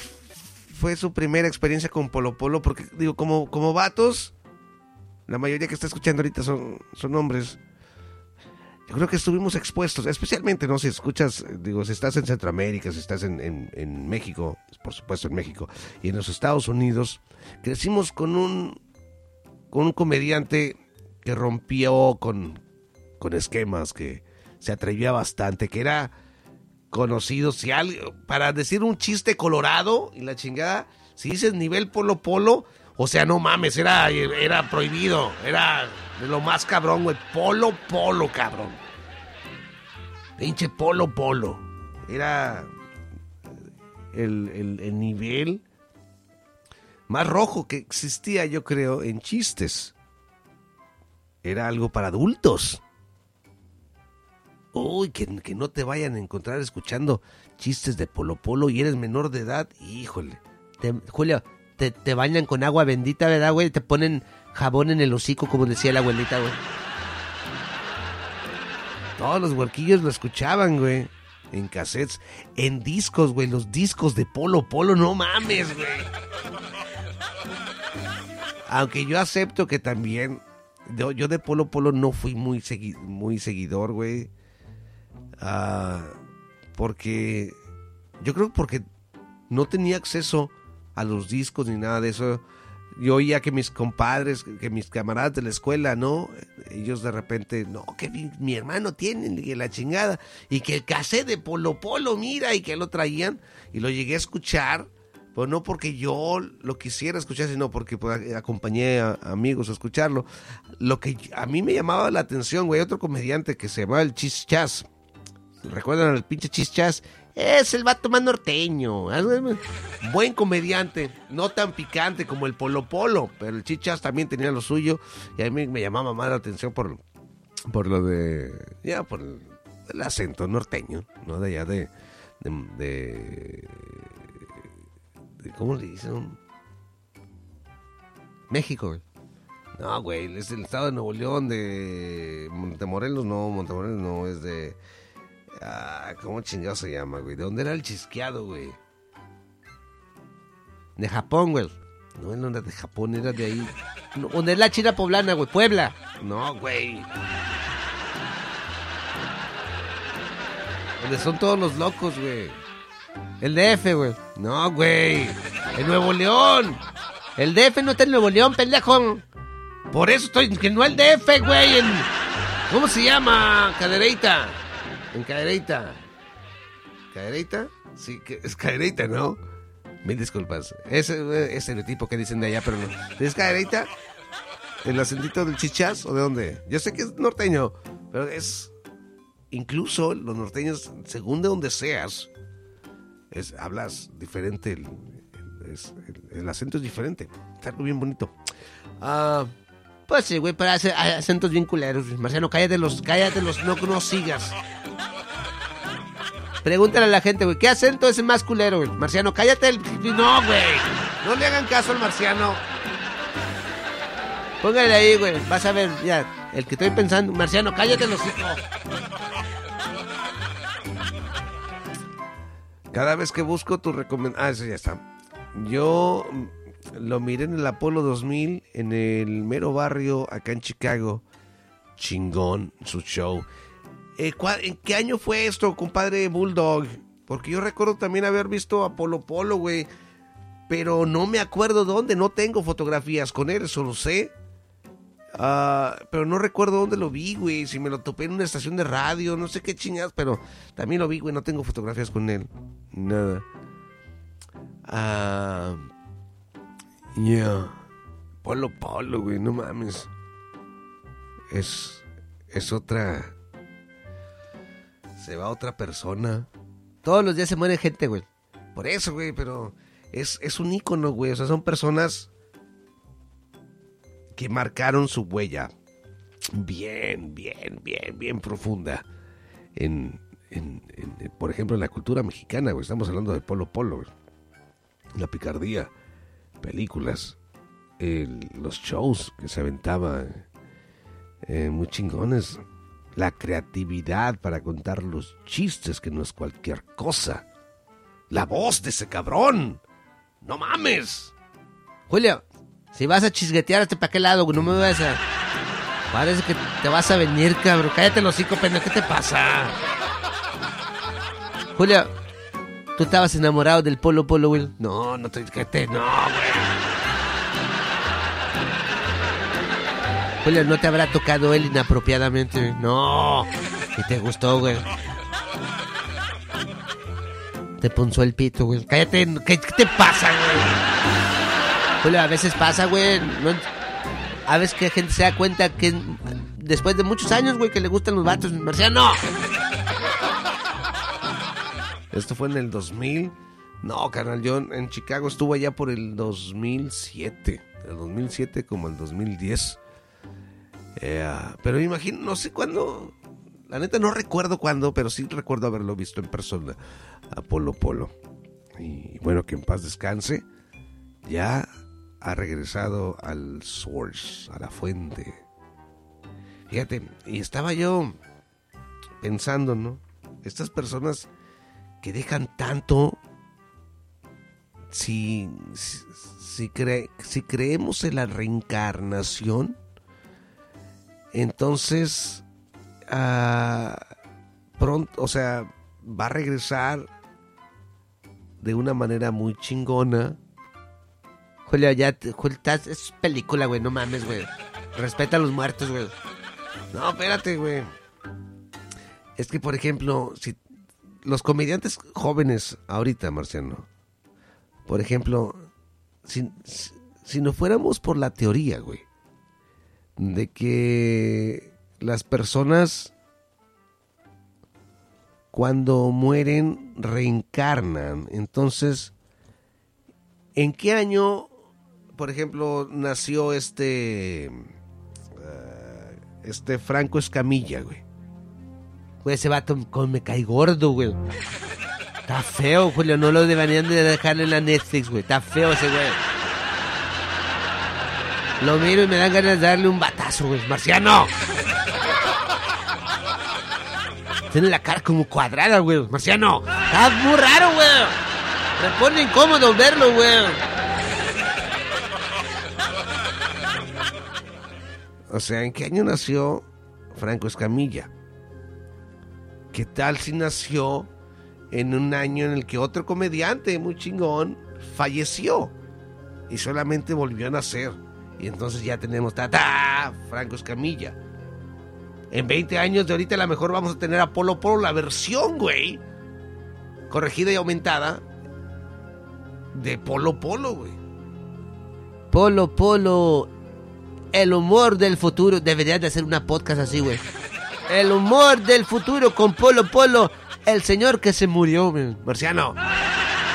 S2: fue su primera experiencia con Polo Polo? Porque, digo, como, como vatos, la mayoría que está escuchando ahorita son, son hombres. Yo creo que estuvimos expuestos, especialmente, ¿no? Si escuchas, digo, si estás en Centroamérica, si estás en, en- en México, por supuesto en México, y en los Estados Unidos, crecimos con un, con un comediante que rompió con, con esquemas, que se atrevía bastante, que era conocido, si algo, para decir un chiste colorado y la chingada, si dices nivel polo polo, o sea, no mames, era, era prohibido, era de lo más cabrón, güey, polo polo, cabrón. Pinche polo polo. Era el, el- el nivel más rojo que existía, yo creo, en chistes. Era algo para adultos. Uy, que, que no te vayan a encontrar escuchando chistes de Polo Polo y eres menor de edad, híjole.
S4: Te- Julio, te, te bañan con agua bendita, ¿verdad, güey? Te ponen jabón en el hocico, como decía la abuelita, güey.
S2: Todos los huerquillos lo escuchaban, güey. En cassettes, en discos, güey. Los discos de Polo Polo, no mames, güey. Aunque yo acepto que también. Yo, de Polo Polo no fui muy, segui- muy seguidor, güey. Ah, porque. Yo creo porque no tenía acceso a los discos ni nada de eso. Yo oía que mis compadres, que mis camaradas de la escuela, ¿no? Ellos de repente, no, que mi, hermano tiene, la chingada, y que el cassette de Polo Polo, mira, y que lo traían, y lo llegué a escuchar, pues no porque yo lo quisiera escuchar, sino porque pues, acompañé a amigos a escucharlo. Lo que a mí me llamaba la atención, güey, otro comediante que se llamaba el Chis Chas. ¿Recuerdan al pinche Chis Chas? Es el vato más norteño. Buen comediante. No tan picante como el Polo Polo. Pero el Chis Chas también tenía lo suyo. Y a mí me llamaba más la atención por, por lo de. Ya, por el, el acento norteño. ¿No? De allá de- ¿Cómo le dicen?
S4: México.
S2: No, güey, es el estado de Nuevo León, de Montemorelos, no, Montemorelos no, es de... Ah, ¿Cómo chingado se llama, güey? ¿De dónde era el chisqueado, güey?
S4: De Japón, güey.
S2: No, no era de Japón, era de ahí.
S4: No, ¿Dónde es la China poblana, güey? Puebla.
S2: No, güey. Donde son todos los locos, güey.
S4: El DF, güey.
S2: No, güey. En Nuevo León. El DF no está en Nuevo León, pendejo. Por eso estoy. Que no el DF, güey. ¿Cómo se llama? Cadereita. En Cadereita. ¿Cadereita? Sí, es Cadereita, ¿no? Mil disculpas. Ese es el tipo que dicen de allá, pero no. ¿Es Cadereita? ¿El acentito del chichas o de dónde? Yo sé que es norteño, pero es. Incluso los norteños, según de donde seas, es, hablas diferente. El, el- es- acento es diferente. Está algo bien bonito. Ah. Pues sí, güey, pero hace hay acentos bien culeros. Marciano, cállate los, cállate los, no, no sigas. Pregúntale a la gente, güey, ¿qué acento es el más culero, güey? Marciano, cállate el... No, güey. No le hagan caso al marciano. Póngale ahí, güey. Vas a ver, ya. El que estoy pensando. Marciano, cállate los hijos. Cada vez que busco tu recomendación... Ah, eso ya está. Yo mm, lo miré en el Apolo 2000, en el mero barrio, acá en Chicago. Chingón, su show. Eh, ¿cuál- ¿En qué año fue esto, compadre Bulldog? Porque yo recuerdo también haber visto a Polo Polo, güey. Pero no me acuerdo dónde. No tengo fotografías con él, eso lo sé. Ah, pero no recuerdo dónde lo vi, güey. Si me lo topé en una estación de radio, no sé qué chingadas, pero también lo vi, güey. No tengo fotografías con él. Nada. Ah. Polo Polo, güey, no mames. Es. Es otra. Se va otra persona. Todos los días se muere gente, güey. Por eso, güey, pero. Es, es un ícono, güey. O sea, son personas que marcaron su huella bien, bien, bien, bien profunda en, por ejemplo, en la cultura mexicana. Estamos hablando de Polo Polo. La picardía, películas, el- los shows que se aventaba, eh, muy chingones. La creatividad para contar los chistes, que no es cualquier cosa. La voz de ese cabrón. No mames. Julio, si vas a chisguetear, ¿hasta para qué lado? güey? No me vas a... Parece que te vas a venir, cabrón. Cállate los hocico, pendejo. ¿Qué te pasa? Julio, ¿tú estabas enamorado del Polo Polo, güey? No, no te... que te- No, güey. Julio, ¿no te habrá tocado él inapropiadamente? No. ¿Y te gustó, güey? Te punzó el pito, güey. Cállate. ¿Qué, qué te pasa, güey? Julio, a veces pasa, güey. A veces que gente se da cuenta que después de muchos años, güey, que le gustan los vatos. Marciano. Esto fue en el 2000. No, carnal, yo en Chicago estuve allá por el 2007. El 2007 como el 2010. Eh, pero imagino, no sé cuándo. La neta no recuerdo cuándo, pero sí recuerdo haberlo visto en persona. A Polo Polo. Y bueno, que en paz descanse. Ya ha regresado al source, a la fuente. Fíjate, y estaba yo pensando, ¿no? Estas personas que dejan tanto, si, si, cre- si creemos en la reencarnación, entonces, ah, pronto, o sea, va a regresar de una manera muy chingona. Julio, ya, Julio, es película, güey, no mames, güey. Respeta a los muertos, güey. No, espérate, güey. Es que, por ejemplo, si los comediantes jóvenes ahorita, Marciano, por ejemplo, si, si, si no fuéramos por la teoría, güey, de que las personas cuando mueren reencarnan, entonces, ¿en qué año, por ejemplo, nació este, eh, este Franco Escamilla, güey? Güey, ese vato con me cae gordo, güey. Está feo, Julio. No lo deberían de dejar en la Netflix, güey. Está feo ese güey. Lo miro y me dan ganas de darle un batazo, güey. Marciano. Tiene la cara como cuadrada, güey. Marciano. Está muy raro, güey. Me pone incómodo verlo, güey. O sea, ¿en qué año nació Franco Escamilla? ¿Qué tal si nació en un año en el que otro comediante muy chingón falleció y solamente volvió a nacer. Y entonces ya tenemos ¡ta, Franco Escamilla. En 20 años de ahorita a lo mejor vamos a tener a Polo Polo la versión, güey. Corregida y aumentada de Polo Polo, güey.
S4: Polo Polo, el humor del futuro. Deberías de hacer una podcast así, güey. El humor del futuro con Polo Polo, el señor que se murió, güey.
S2: Marciano.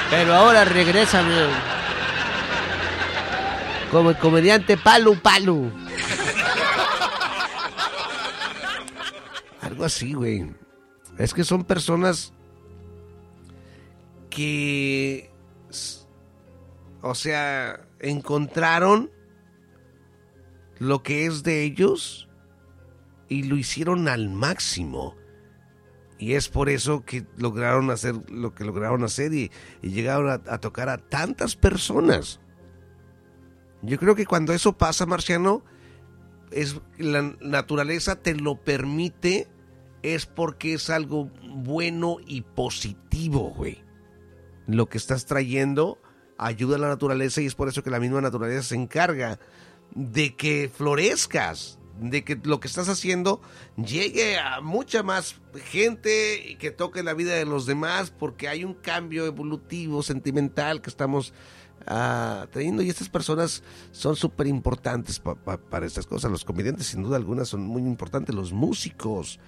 S4: Pero ahora regresa, güey. Como el comediante Palu Palu.
S2: Algo así, güey. Es que son personas que, o sea, encontraron lo que es de ellos y lo hicieron al máximo. Y es por eso que lograron hacer lo que lograron hacer y, llegaron a, a tocar a tantas personas. Yo creo que cuando eso pasa, Marciano, es la naturaleza te lo permite, es porque es algo bueno y positivo, güey. Lo que estás trayendo ayuda a la naturaleza y es por eso que la misma naturaleza se encarga de que florezcas, de que lo que estás haciendo llegue a mucha más gente y que toque la vida de los demás, porque hay un cambio evolutivo, sentimental que estamos ah, teniendo y estas personas son súper importantes pa- pa- para estas cosas. Los comediantes sin duda alguna son muy importantes, los músicos,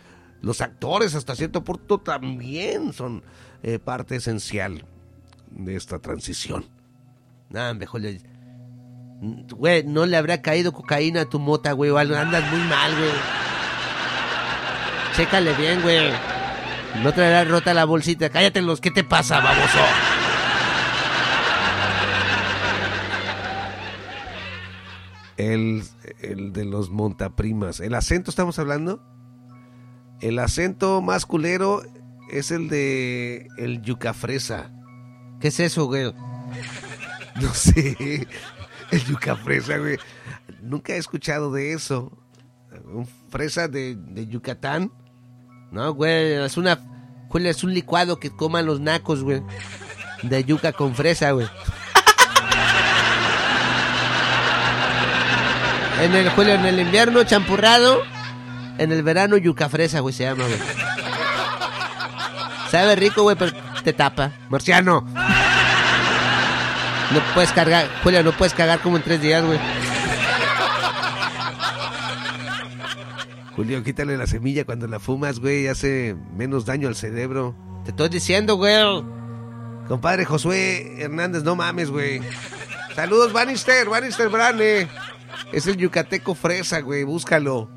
S2: los actores hasta cierto punto también son eh, parte esencial de esta transición.
S4: Nah, mejor. Güey, no le habrá caído cocaína a tu mota, güey, o algo. Andas muy mal, güey. Chécale bien, güey. No traerá rota la bolsita. Cállate los, ¿qué te pasa, baboso?
S2: El, el de los montaprimas. ¿El acento estamos hablando? El acento más culero es el de el yucafresa.
S4: ¿Qué es eso, güey? [laughs]
S2: No sé. [laughs] El yucafresa, güey. Nunca he escuchado de eso. Un fresa de, de Yucatán.
S4: No, güey, es una... Julio, es un licuado que coman los nacos, güey. De yuca con fresa, güey. En el, Julio, en el invierno champurrado. En el verano yuca fresa, güey, se llama, güey. Sabe rico, güey, pero te tapa.
S2: Marciano.
S4: No puedes cargar, Julio, no puedes cagar como en tres días, güey.
S2: Julio, quítale la semilla cuando la fumas, güey. Hace menos daño al cerebro.
S4: Te estoy diciendo, güey.
S2: Compadre Josué Hernández, no mames, güey. Saludos, Bannister, Bannister Brane. Es el yucateco fresa, güey, búscalo.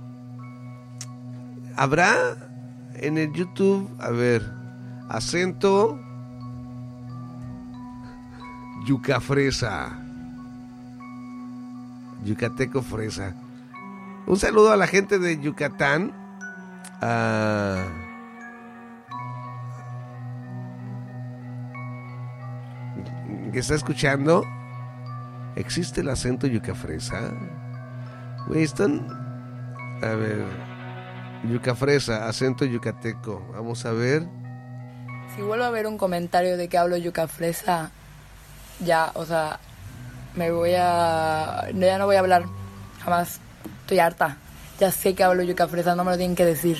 S2: ¿Habrá en el YouTube, a ver, acento yuca fresa? Yucateco fresa. Un saludo a la gente de Yucatán. Ah, que está escuchando, ¿existe el acento yucafresa? Güey, están... A ver... Yucafresa, acento yucateco. Vamos a ver.
S5: Si vuelvo a ver un comentario de que hablo yuca fresa, ya, o sea, me voy a... no, Ya no voy a hablar, jamás. Estoy harta. Ya sé que hablo yuca fresa, no me lo tienen que decir.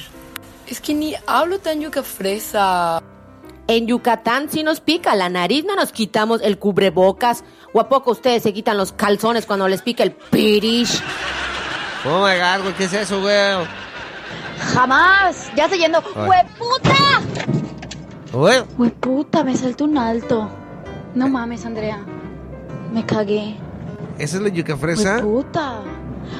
S5: Es que ni hablo tan yuca fresa.
S6: En Yucatán sí nos pica la nariz, no nos quitamos el cubrebocas. ¿O a poco ustedes se quitan los calzones cuando les pica el pirish?
S4: Oh my god, güey, ¿qué es eso, güey?
S7: Jamás. Ya estoy yendo. ¡Hueputa!
S4: Güey,
S7: ¡Hueputa! Me saltó un alto. No mames, Andrea. Me cagué.
S2: ¿Esa es la yucafresa?
S7: ¡Hueputa!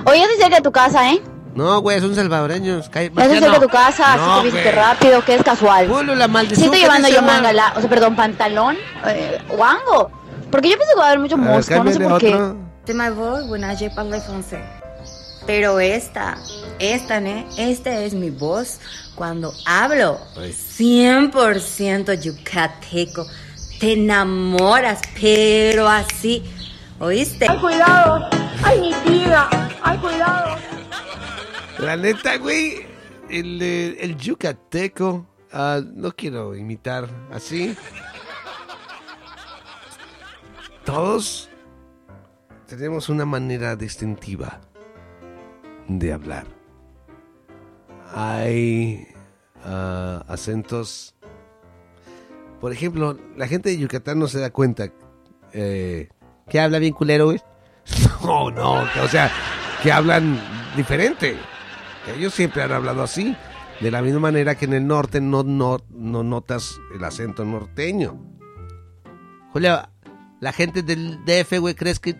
S7: Oye, ya estoy cerca de tu casa, ¿eh?
S4: No, güey, son salvadoreños. Cállate.
S7: Ya estoy cerca de tu casa,
S4: No,
S7: así que viste rápido, que es casual.
S4: Julio, la
S7: Sí
S4: maldición.
S7: estoy
S4: que
S7: llevando yo manga, la- o sea, perdón, pantalón, eh, guango. Porque yo pienso que va a haber mucho
S2: A ver,
S7: mosco, no sé por qué.
S8: voix, bueno, je parle français. Pero esta, esta, ¿ne? Esta es mi voz cuando hablo. 100% yucateco. Te enamoras, pero así. ¿Oíste?
S7: cuidado! ¡Ay, mi vida! ¡Ay, cuidado!
S2: La neta, güey, el, eh, el yucateco ah, no quiero imitar así. Todos tenemos una manera distintiva de hablar. Hay ah, acentos. Por ejemplo, la gente de Yucatán no se da cuenta eh,
S4: ¿Qué habla bien culero, güey? [laughs]
S2: No, no, que, o sea, que hablan diferente. Ellos siempre han hablado así. De la misma manera que en el norte no, no, no notas el acento norteño.
S4: Julio, la gente del DF, güey, ¿crees que...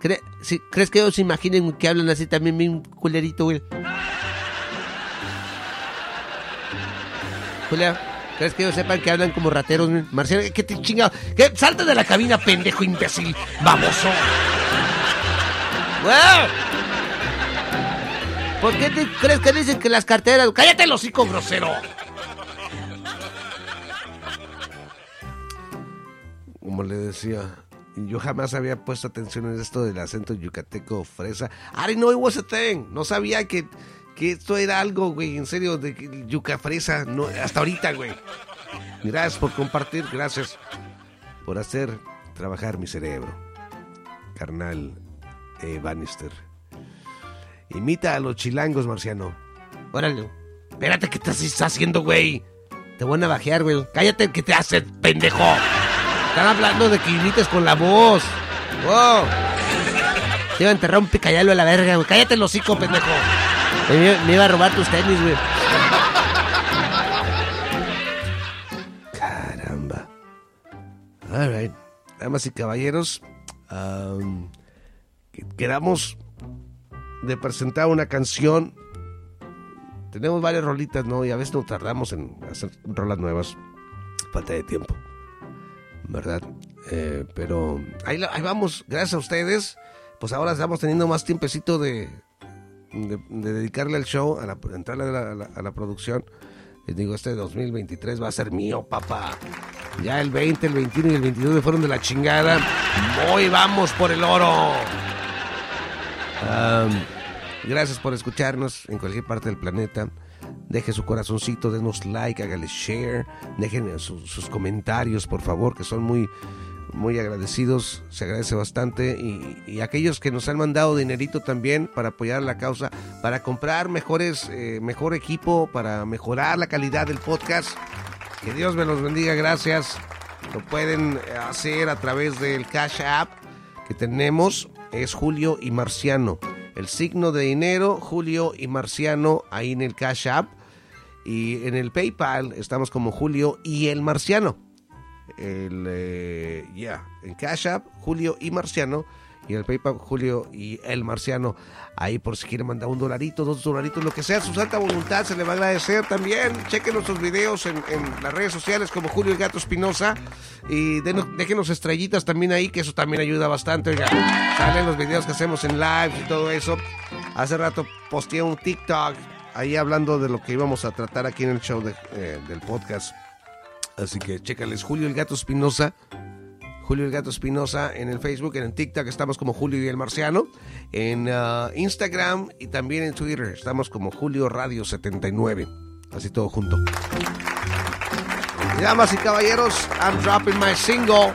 S4: ¿Crees que ellos se imaginen que hablan así también bien culerito, güey? Julio, ¿crees que ellos sepan que hablan como rateros, güey? Marciano, ¿qué te chinga? ¿Qué? ¡Salta de la cabina, pendejo imbécil! ¡Baboso! ¡Güey! ¿Por qué crees que dicen que las carteras... ¡Cállate el hocico, grosero!
S2: Como le decía, yo jamás había puesto atención en esto del acento yucateco fresa. I didn't know it was a thing. No sabía que, que esto era algo, güey, en serio, de yuca fresa. No, hasta ahorita, güey. Gracias por compartir, gracias por hacer trabajar mi cerebro. Carnal eh, Bannister. Imita a los chilangos, Marciano.
S4: Órale. Espérate, ¿qué estás haciendo, güey? Te voy a navajear, güey. Cállate, ¿qué te haces, pendejo? Están hablando de que imites con la voz. Wow. Te iba a enterrar un picayalo a la verga, güey. Cállate el hocico, pendejo. Me, iba a robar tus tenis, güey.
S2: Caramba. All right. Damas y caballeros, um, que- quedamos de presentar una canción. Tenemos varias rolitas, ¿no? Y a veces nos tardamos en hacer rolas nuevas. Falta de tiempo. ¿Verdad? Eh, pero ahí vamos, gracias a ustedes. Pues ahora estamos teniendo más tiempecito de, de, de dedicarle al show, a la, entrarle a la, producción. Les digo, este 2023 va a ser mío, papá. Ya el 20, el 21 y el 22 me fueron de la chingada. Hoy vamos por el oro. Gracias por escucharnos en cualquier parte del planeta. Deje su corazoncito, denos like, hágale share, dejen sus comentarios, por favor, que son muy, muy agradecidos. Se agradece bastante. Y, aquellos que nos han mandado dinerito también para apoyar la causa, para comprar mejores, eh, mejor equipo, para mejorar la calidad del podcast. Que Dios me los bendiga, gracias. Lo pueden hacer a través del Cash App que tenemos. Es Julio y Marciano. El signo de dinero, Julio y Marciano, ahí en el Cash App. Y en el PayPal estamos como Julio y el Marciano. El, eh, ya, en Cash App, Julio y Marciano. Y el PayPal, Julio y el Marciano. Ahí por si quiere mandar un dolarito, dos dolaritos, lo que sea, su santa voluntad se le va a agradecer también. Chequen nuestros videos en, en las redes sociales como Julio el Gato Espinosa. Y denos, déjenos estrellitas también ahí, que eso también ayuda bastante. Oiga, salen los videos que hacemos en live y todo eso. Hace rato posteé un TikTok ahí hablando de lo que íbamos a tratar aquí en el show de- eh, del podcast. Así que chécales, Julio el Gato Espinosa. Julio el Gato Espinosa en el Facebook, en el TikTok estamos como Julio y el Marciano. En ah, Instagram y también en Twitter estamos como Julio Radio 79. Así todo junto. Damas y caballeros, I'm dropping my single.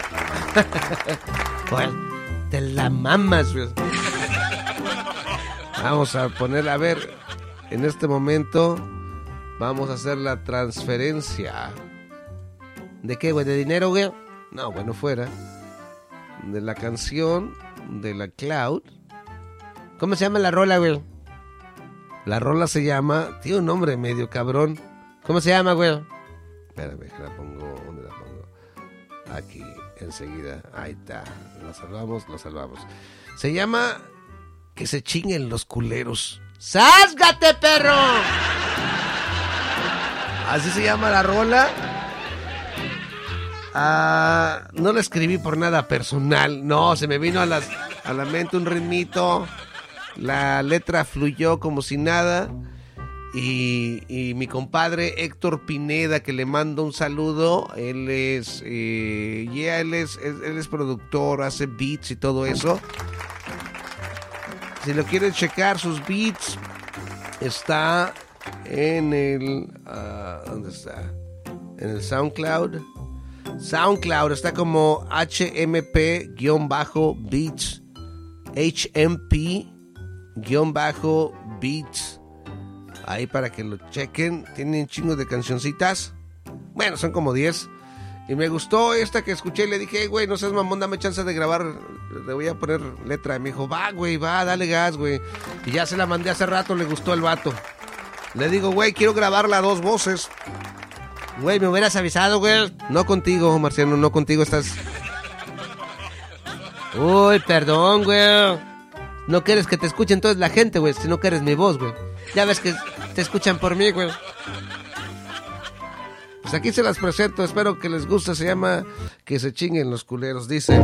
S2: [laughs]
S4: ¿Cuál? Te la mamas.
S2: Vamos a poner, a ver, en este momento vamos a hacer la transferencia.
S4: ¿De qué, güey? ¿De dinero, güey?
S2: No, bueno, fuera. De la canción de la Cloud.
S4: ¿Cómo se llama la rola, güey?
S2: La rola se llama, tiene un nombre medio cabrón.
S4: ¿Cómo se llama, güey?
S2: Espérame, la pongo, ¿dónde la pongo? Aquí, enseguida. Ahí está. Lo salvamos, lo salvamos. Se llama Que se chinguen los culeros.
S4: ¡Sásgate, perro!
S2: Así se llama la rola. Ah, no la escribí por nada personal. No, se me vino a, las, a la mente un ritmito. La letra fluyó como si nada. Y, y mi compadre Héctor Pineda, que le mando un saludo. Él es, eh, yeah, él es, él es productor, hace beats y todo eso. Si lo quieren checar, sus beats, está en el... ah, ¿Dónde está? En el SoundCloud. SoundCloud está como HMP-Beats. HMP-Beats. Ahí para que lo chequen. Tienen chingos de cancioncitas. Bueno, son como 10. Y me gustó esta que escuché y le dije, "Hey, güey, no seas mamón, dame chance de grabar. Le voy a poner letra. Y me dijo, va, güey, va, dale gas, güey. Y ya se la mandé hace rato, le gustó el vato. Le digo, güey, quiero grabarla a dos voces. Güey, me hubieras avisado, güey. No contigo, Marciano, no contigo estás.
S4: Uy, perdón, güey. No quieres que te escuche entonces la gente, güey, si no quieres mi voz, güey. Ya ves que te escuchan por mí, güey.
S2: Pues aquí se las presento, espero que les guste. Se llama Que se chinguen los culeros. Dice.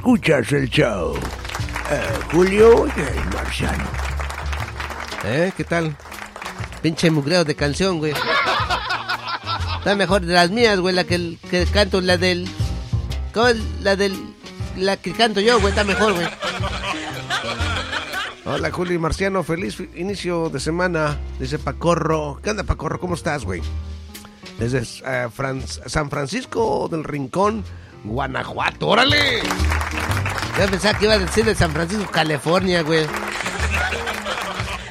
S1: Escuchas el show. Eh, Julio y el Marciano.
S4: ¿Eh? ¿Qué tal? Pinche mugreo de canción, güey. Está mejor de las mías, güey, la que, que canto, la del... ¿Cómo es? La del... La que canto yo, güey, está mejor, güey.
S2: Hola, Julio y Marciano. Feliz inicio de semana. Dice Pacorro. ¿Qué onda, Pacorro? ¿Cómo estás, güey? Desde eh, Fran- San Francisco del Rincón, Guanajuato. ¡Órale!
S4: Yo pensaba que iba a decir de San Francisco, California, güey.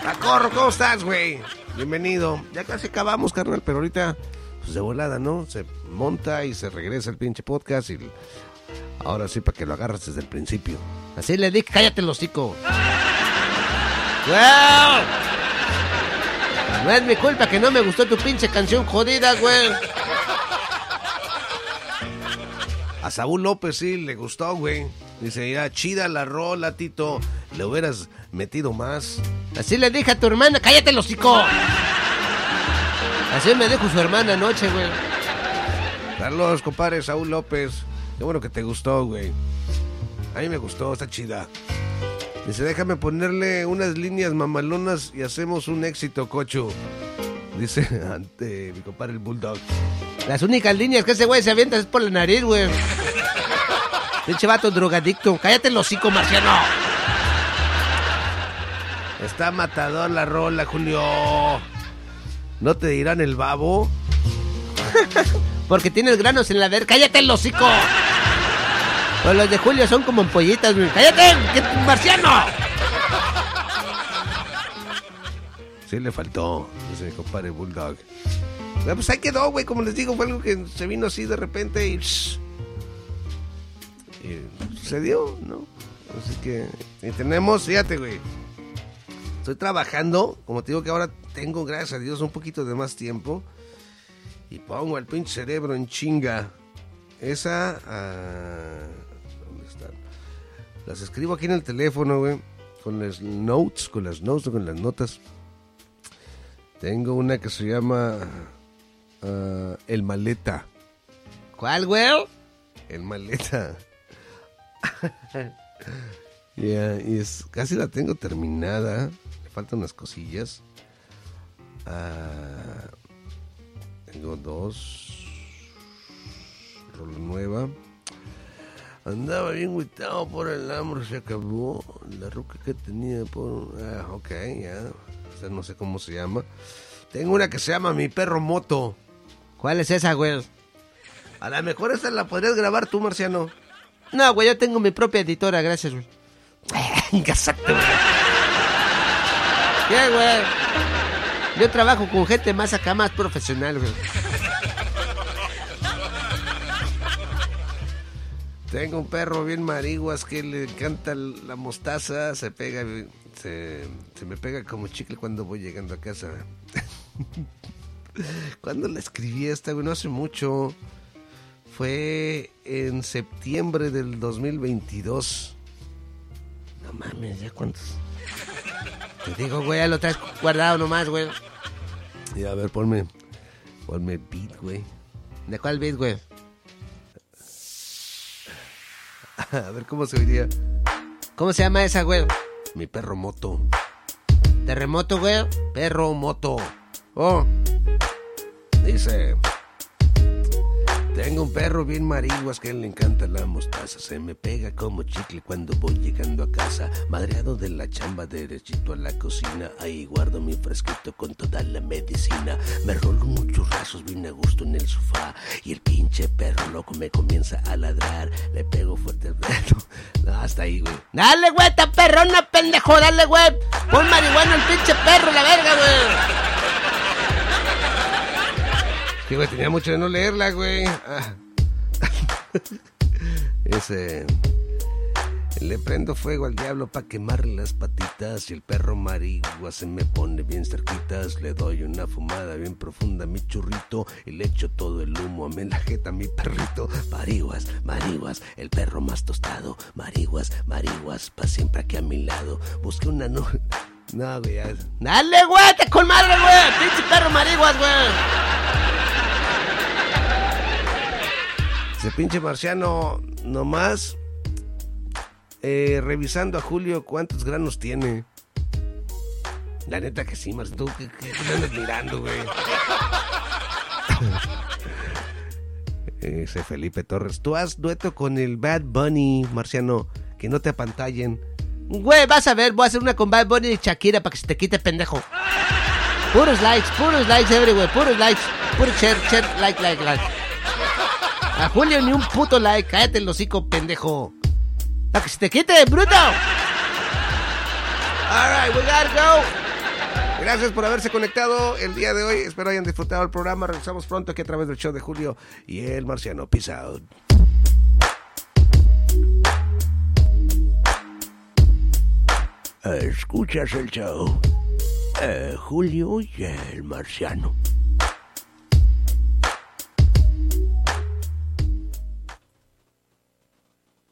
S2: Pacorro, ¿cómo estás, güey? Bienvenido. Ya casi acabamos, carnal, pero ahorita, pues de volada, ¿no? Se monta y se regresa el pinche podcast y ahora sí para que lo agarres desde el principio.
S4: Así le dije, cállate el hocico. ¡Wow! No es mi culpa que no me gustó tu pinche canción jodida, güey.
S2: A Saúl López sí le gustó, güey. Dice, ya, chida la rola, Tito. Le hubieras metido más.
S4: Así le dije a tu hermana, cállate el hocico. Así me dijo su hermana anoche, güey.
S2: Saludos, compadre Saúl López. Qué bueno que te gustó, güey. A mí me gustó, está chida. Dice, déjame ponerle unas líneas mamalonas y hacemos un éxito, cocho. Dice [laughs] ante mi compadre el Bulldog.
S4: Las únicas líneas que ese güey se avienta es por la nariz, güey. Pinche vato drogadicto. Cállate el hocico, marciano.
S2: Está matador la rola, Julio. ¿No te dirán el babo? [laughs]
S4: Porque tienes granos en la ver. ¡Cállate el hocico! Pues los de Julio son como ampollitas, güey. ¡Cállate! ¡Que- ¡Marciano!
S2: Sí le faltó, dice mi compadre Bulldog. Ah, Pues ahí quedó, güey, como les digo, fue algo que se vino así de repente y... y sucedió, ¿no? Así que... Y tenemos, fíjate, güey. Estoy trabajando, como te digo que ahora tengo, gracias a Dios, un poquito de más tiempo. Y pongo el pinche cerebro en chinga. Esa... ah, ¿Dónde están? Las escribo aquí en el teléfono, güey. con las notes, con las notes, con las notas. Tengo una que se llama ah, El Maleta.
S4: ¿Cuál, güey?
S2: El Maleta. [laughs] Ya, y es, casi la tengo terminada. Le faltan unas cosillas. Ah, tengo dos. Rola nueva. Andaba bien guitado por el hambre, se acabó. La ruca que tenía por. Ah, ok, ya. O no sé cómo se llama. Tengo una que se llama Mi perro moto.
S4: ¿Cuál es esa, güey?
S2: A lo mejor esta la podrías grabar tú, Marciano.
S4: No, güey, yo tengo mi propia editora, gracias, güey. [laughs]
S2: Exacto, güey.
S4: ¿Qué, güey? Yo trabajo con gente más acá, más profesional, güey.
S2: Tengo un perro bien mariguas que le encanta la mostaza, se pega, se, se me pega como chicle cuando voy llegando a casa. [laughs] ¿Cuándo la escribí esta, güey? No hace mucho. Fue en septiembre del 2022.
S4: No mames, ¿ya cuántos? Te digo, güey, lo traes guardado nomás, güey.
S2: Y a ver, ponme, ponme beat, güey.
S4: ¿De cuál beat, güey? [laughs]
S2: A ver cómo se oiría.
S4: ¿Cómo se llama esa, güey?
S2: Mi perro moto.
S4: ¿Terremoto, güey?
S2: Perro moto. Oh. Dice. Tengo un perro bien mariguas que le encanta la mostaza. Se me pega como chicle cuando voy llegando a casa. Madreado de la chamba derechito a la cocina. Ahí guardo mi fresquito con toda la medicina. Me rolo muchos rasos bien a gusto en el sofá. Y el pinche perro loco me comienza a ladrar. Le pego fuerte el perro. [laughs] No, hasta ahí, güey.
S4: Dale, güey, esta perrona, pendejo, dale, güey. Pon marihuana el pinche perro, la verga, güey.
S2: Sí, güey, tenía mucho de no leerla, güey. Ah. [laughs] Ese. Le prendo fuego al diablo pa' quemarle las patitas y el perro marigua se me pone bien cerquitas. Le doy una fumada bien profunda a mi churrito y le echo todo el humo a la jeta a mi perrito. Mariguas, mariguas, el perro más tostado. Mariguas, mariguas, pa' siempre aquí a mi lado. Busqué una [laughs] no... No, güey.
S4: Dale, güey, te con madre, güey. Pinche perro mariguas, güey.
S2: Ese pinche marciano nomás eh, revisando a Julio cuántos granos tiene. La neta que sí, Marciano. Tú, ¿qué, andas mirando, güey? Ese Felipe Torres. Tú haz dueto con el Bad Bunny, Marciano. Que no te apantallen.
S4: Güey, vas a ver, voy a hacer una con Bad Bunny y Shakira para que se te quite, pendejo. Puros likes, puros likes everywhere, puros likes. Puro share, share, like, like, like. A Julio ni un puto like, cállate el hocico, pendejo. Para que se te quite, bruto.
S2: Alright, we gotta go. Gracias por haberse conectado el día de hoy. Espero hayan disfrutado el programa. Regresamos pronto aquí a través del show de Julio y el Marciano. Peace out.
S1: Escuchas el show. Eh, Julio y el marciano.